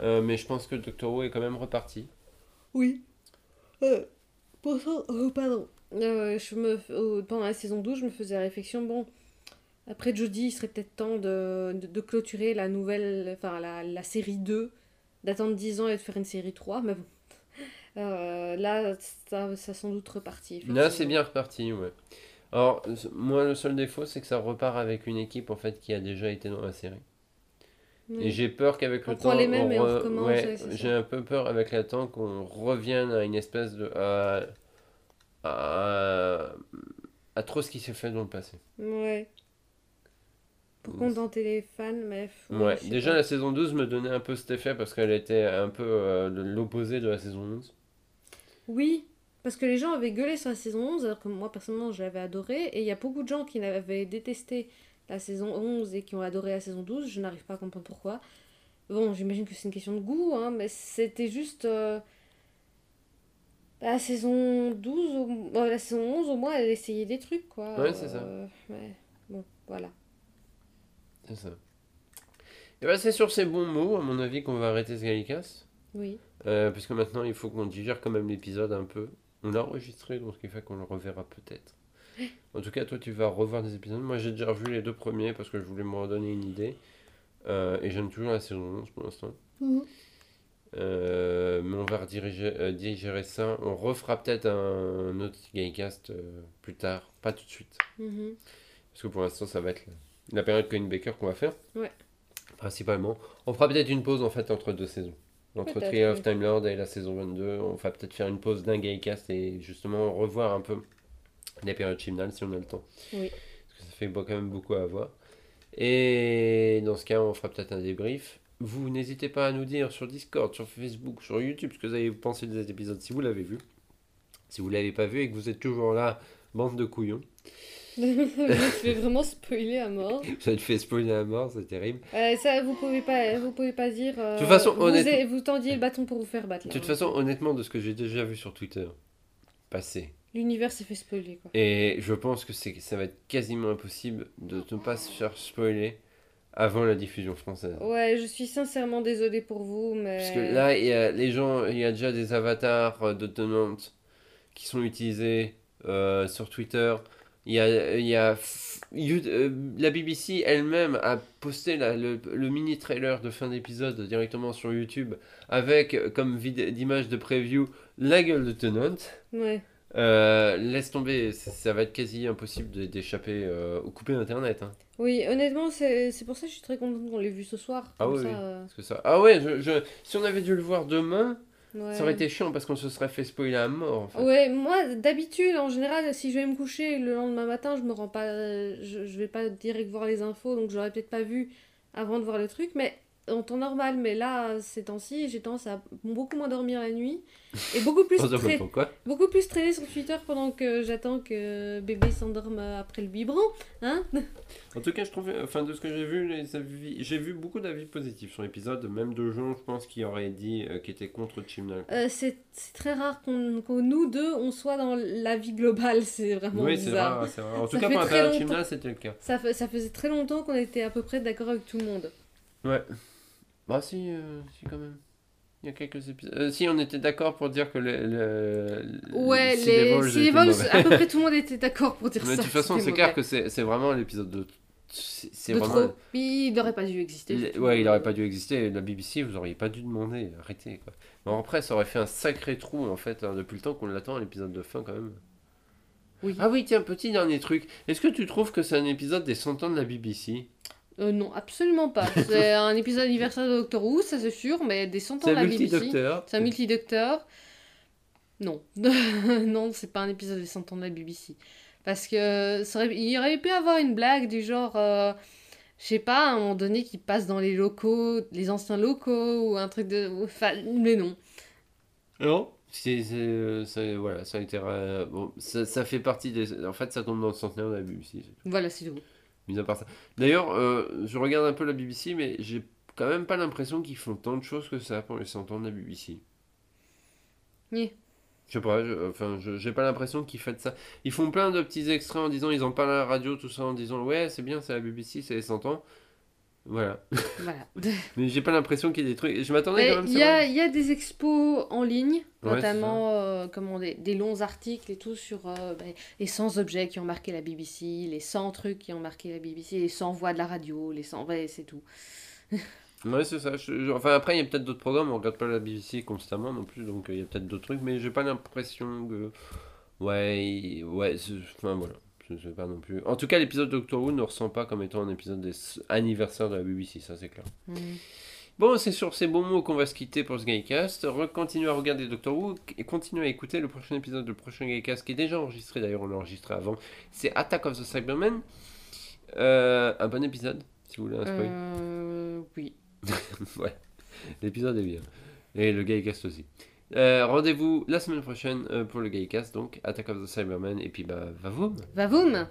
Euh, mais je pense que Doctor Who est quand même reparti. Oui. Oh, pardon. Euh, je me, euh, pendant la saison 12, je me faisais la réflexion, bon, après Jodie, il serait peut-être temps de, de, de clôturer la nouvelle, enfin la, la série 2, d'attendre 10 ans et de faire une série 3, mais bon. Euh, là, ça, ça a sans doute reparti. Là, c'est bien reparti, ouais. Alors, moi, le seul défaut, c'est que ça repart avec une équipe en fait qui a déjà été dans la série. Et j'ai peur qu'avec le temps, les mêmes et on re- recommence, ouais, j'ai un peu peur avec le temps qu'on revienne à une espèce de à, à, à trop ce qui s'est fait dans le passé. Ouais. Pour contenter les fans, mais. Ouais, déjà pas. la saison 12 me donnait un peu cet effet parce qu'elle était un peu euh, l'opposé de la saison 11. Oui, parce que les gens avaient gueulé sur la saison 11, alors que moi personnellement je l'avais adoré, et il y a beaucoup de gens qui avaient détesté la saison 11 et qui ont adoré la saison 12, je n'arrive pas à comprendre pourquoi. Bon, j'imagine que c'est une question de goût, hein, mais c'était juste... euh, La saison 12, au- euh, la saison 11 au moins elle essayait des trucs, quoi. Ouais, c'est ça. Euh, ouais. Bon, voilà. C'est ça. Et ben c'est sur ces bons mots, à mon avis, qu'on va arrêter ce Gallicast. Oui. Euh, parce que maintenant, il faut qu'on digère quand même l'épisode un peu. On l'a enregistré, donc ce qui fait qu'on le reverra peut-être. En tout cas, toi, tu vas revoir des épisodes. Moi, j'ai déjà revu les deux premiers parce que je voulais me redonner une idée. Euh, et j'aime toujours la saison 11 pour l'instant. Euh, mais on va rediriger, euh, digérer ça. On refera peut-être un, autre Gaycast plus tard, pas tout de suite. Mhm. Parce que pour l'instant, ça va être la, la période Coin Baker qu'on va faire. Ouais. Principalement. On fera peut-être une pause en fait entre deux saisons. Entre Three of. Time Lord et la saison 22. On va peut-être faire une pause d'un Gaycast et justement revoir un peu les périodes chimnales si on a le temps. Oui. Parce que ça fait quand même beaucoup à voir. Et dans ce cas, on fera peut-être un débrief. Vous n'hésitez pas à nous dire sur Discord, sur Facebook, sur YouTube ce que vous avez pensé des épisodes si vous l'avez vu. Si vous l'avez pas vu et que vous êtes toujours là, bande de couillons. je fais vraiment spoiler à mort. Ça te fait spoiler à mort, c'est terrible. Euh, ça, vous pouvez pas, vous pouvez pas dire. euh, De toute façon, vous, honnêtement- vous tendiez le bâton pour vous faire battre. De toute hein. façon, honnêtement, de ce que j'ai déjà vu sur Twitter passer, l'univers s'est fait spoiler quoi. et je pense que c'est, ça va être quasiment impossible de ne pas se faire spoiler avant la diffusion française. Ouais, je suis sincèrement désolée pour vous, mais. Parce que là, il y a les gens, il y a déjà des avatars euh, de Tenant qui sont utilisés euh, sur Twitter. Il y a, il y a You- euh, la BBC elle-même a posté la- le, le mini trailer de fin d'épisode directement sur YouTube avec comme d'image de preview la gueule de Tenant. Ouais. Euh, laisse tomber, ça, ça va être quasi impossible d'échapper euh, au coupé internet. hein. Oui, honnêtement, c'est pour ça que je suis très contente qu'on l'ait vu ce soir. Ah oui, ça, oui. euh, Parce que ça... Ah ouais, je, je- si on avait dû le voir demain, ouais. ça aurait été chiant parce qu'on se serait fait spoiler à mort. En fait. Ouais, moi d'habitude, en général, si je vais me coucher le lendemain matin, je me rends pas, je, je vais pas direct voir les infos, donc j'aurais peut-être pas vu avant de voir le truc. Mais en temps normal, mais là, ces temps-ci, j'ai tendance à beaucoup moins dormir la nuit et beaucoup plus, tra- beaucoup plus traîner sur Twitter pendant que j'attends que bébé s'endorme après le biberon. Hein En tout cas, je trouve, enfin, de ce que j'ai vu, les avis, j'ai vu beaucoup d'avis positifs sur l'épisode, même de gens, je pense, qui auraient dit euh, qui étaient contre Chimnal. Euh, c'est très rare qu'on qu'on- nous deux, on soit dans la vie globale. C'est vraiment Oui, c'est bizarre. rare, c'est rare. En tout Ça cas, pour la. Chimnal, c'était le cas. Ça, ça faisait très longtemps qu'on était à peu près d'accord avec tout le monde. Ouais. Bah si, euh, si quand même. Il y a quelques épisodes. euh, si, on était d'accord pour dire que le, le, Ouais, les mauvais. à peu près tout le monde était d'accord pour dire Mais ça. de toute façon, c'est clair que c'est vraiment l'épisode de. C'est vraiment. trop. Il n'aurait pas dû exister. Il- ouais, il aurait pas dû exister. La BBC, vous auriez pas dû demander. Arrêtez, quoi. Bon, après, ça aurait fait un sacré trou, en fait, hein, depuis le temps qu'on l'attend, l'épisode de fin, quand même. Oui. Ah oui, tiens, petit dernier truc. Est-ce que tu trouves que c'est un épisode des 100 ans de la BBC Euh, non, absolument pas. C'est un épisode anniversaire de Doctor Who, ça c'est sûr, mais des 100 ans C'est de un la BBC. C'est un multi-docteur. Non. non, c'est pas un épisode des 100 ans de la BBC. Parce que ça aurait- il aurait pu avoir une blague du genre, euh, je sais pas, à un moment donné, qui passe dans les locaux, les anciens locaux, ou un truc de. Enfin, mais non. Non c'est, euh, ça- voilà, ça a été. euh, bon, ça, ça fait partie des. En fait, ça tombe dans le centenaire de la BBC. Voilà, c'est tout. Mis à part ça. D'ailleurs, euh, je regarde un peu la BBC, mais j'ai quand même pas l'impression qu'ils font tant de choses que ça pour les 100 ans de la BBC. Oui. Je sais pas, je- enfin, je- j'ai pas l'impression qu'ils font ça. Ils font plein de petits extraits en disant, ils en parlent à la radio, tout ça, en disant, ouais, c'est bien, c'est la BBC, c'est les 100 ans. Voilà. Voilà. Mais j'ai pas l'impression qu'il y ait des trucs. Je m'attendais quand même. Il y a, y a des expos en ligne, Ouais, notamment euh, comment, des, des longs articles et tout sur euh, ben, les 100 objets qui ont marqué la BBC, les 100 trucs qui ont marqué la BBC, les 100 voix de la radio, les 100... Ouais, c'est tout. Ouais, c'est ça. je- je- Enfin, après, il y a peut-être d'autres programmes, on regarde pas la BBC constamment non plus, donc euh, il y a peut-être d'autres trucs, mais j'ai pas l'impression que. Ouais, ouais, enfin voilà. Je sais pas non plus. En tout cas, l'épisode Doctor Who ne ressent pas comme étant un épisode des anniversaires de la BBC, ça c'est clair. Mm. Bon, c'est sur ces bons mots qu'on va se quitter pour ce Gaycast. Continuez à regarder Doctor Who et continuez à écouter le prochain épisode, le prochain Gaycast qui est déjà enregistré, d'ailleurs on l'a enregistré avant. C'est Attack of the Cybermen. Euh, un bon épisode, si vous voulez un spoil. Euh, oui. ouais, l'épisode est bien. Et le Gaycast aussi. Euh, Rendez-vous la semaine prochaine euh, pour le Gaycast, donc Attack of the Cybermen. Et puis, bah, va vous Va-voum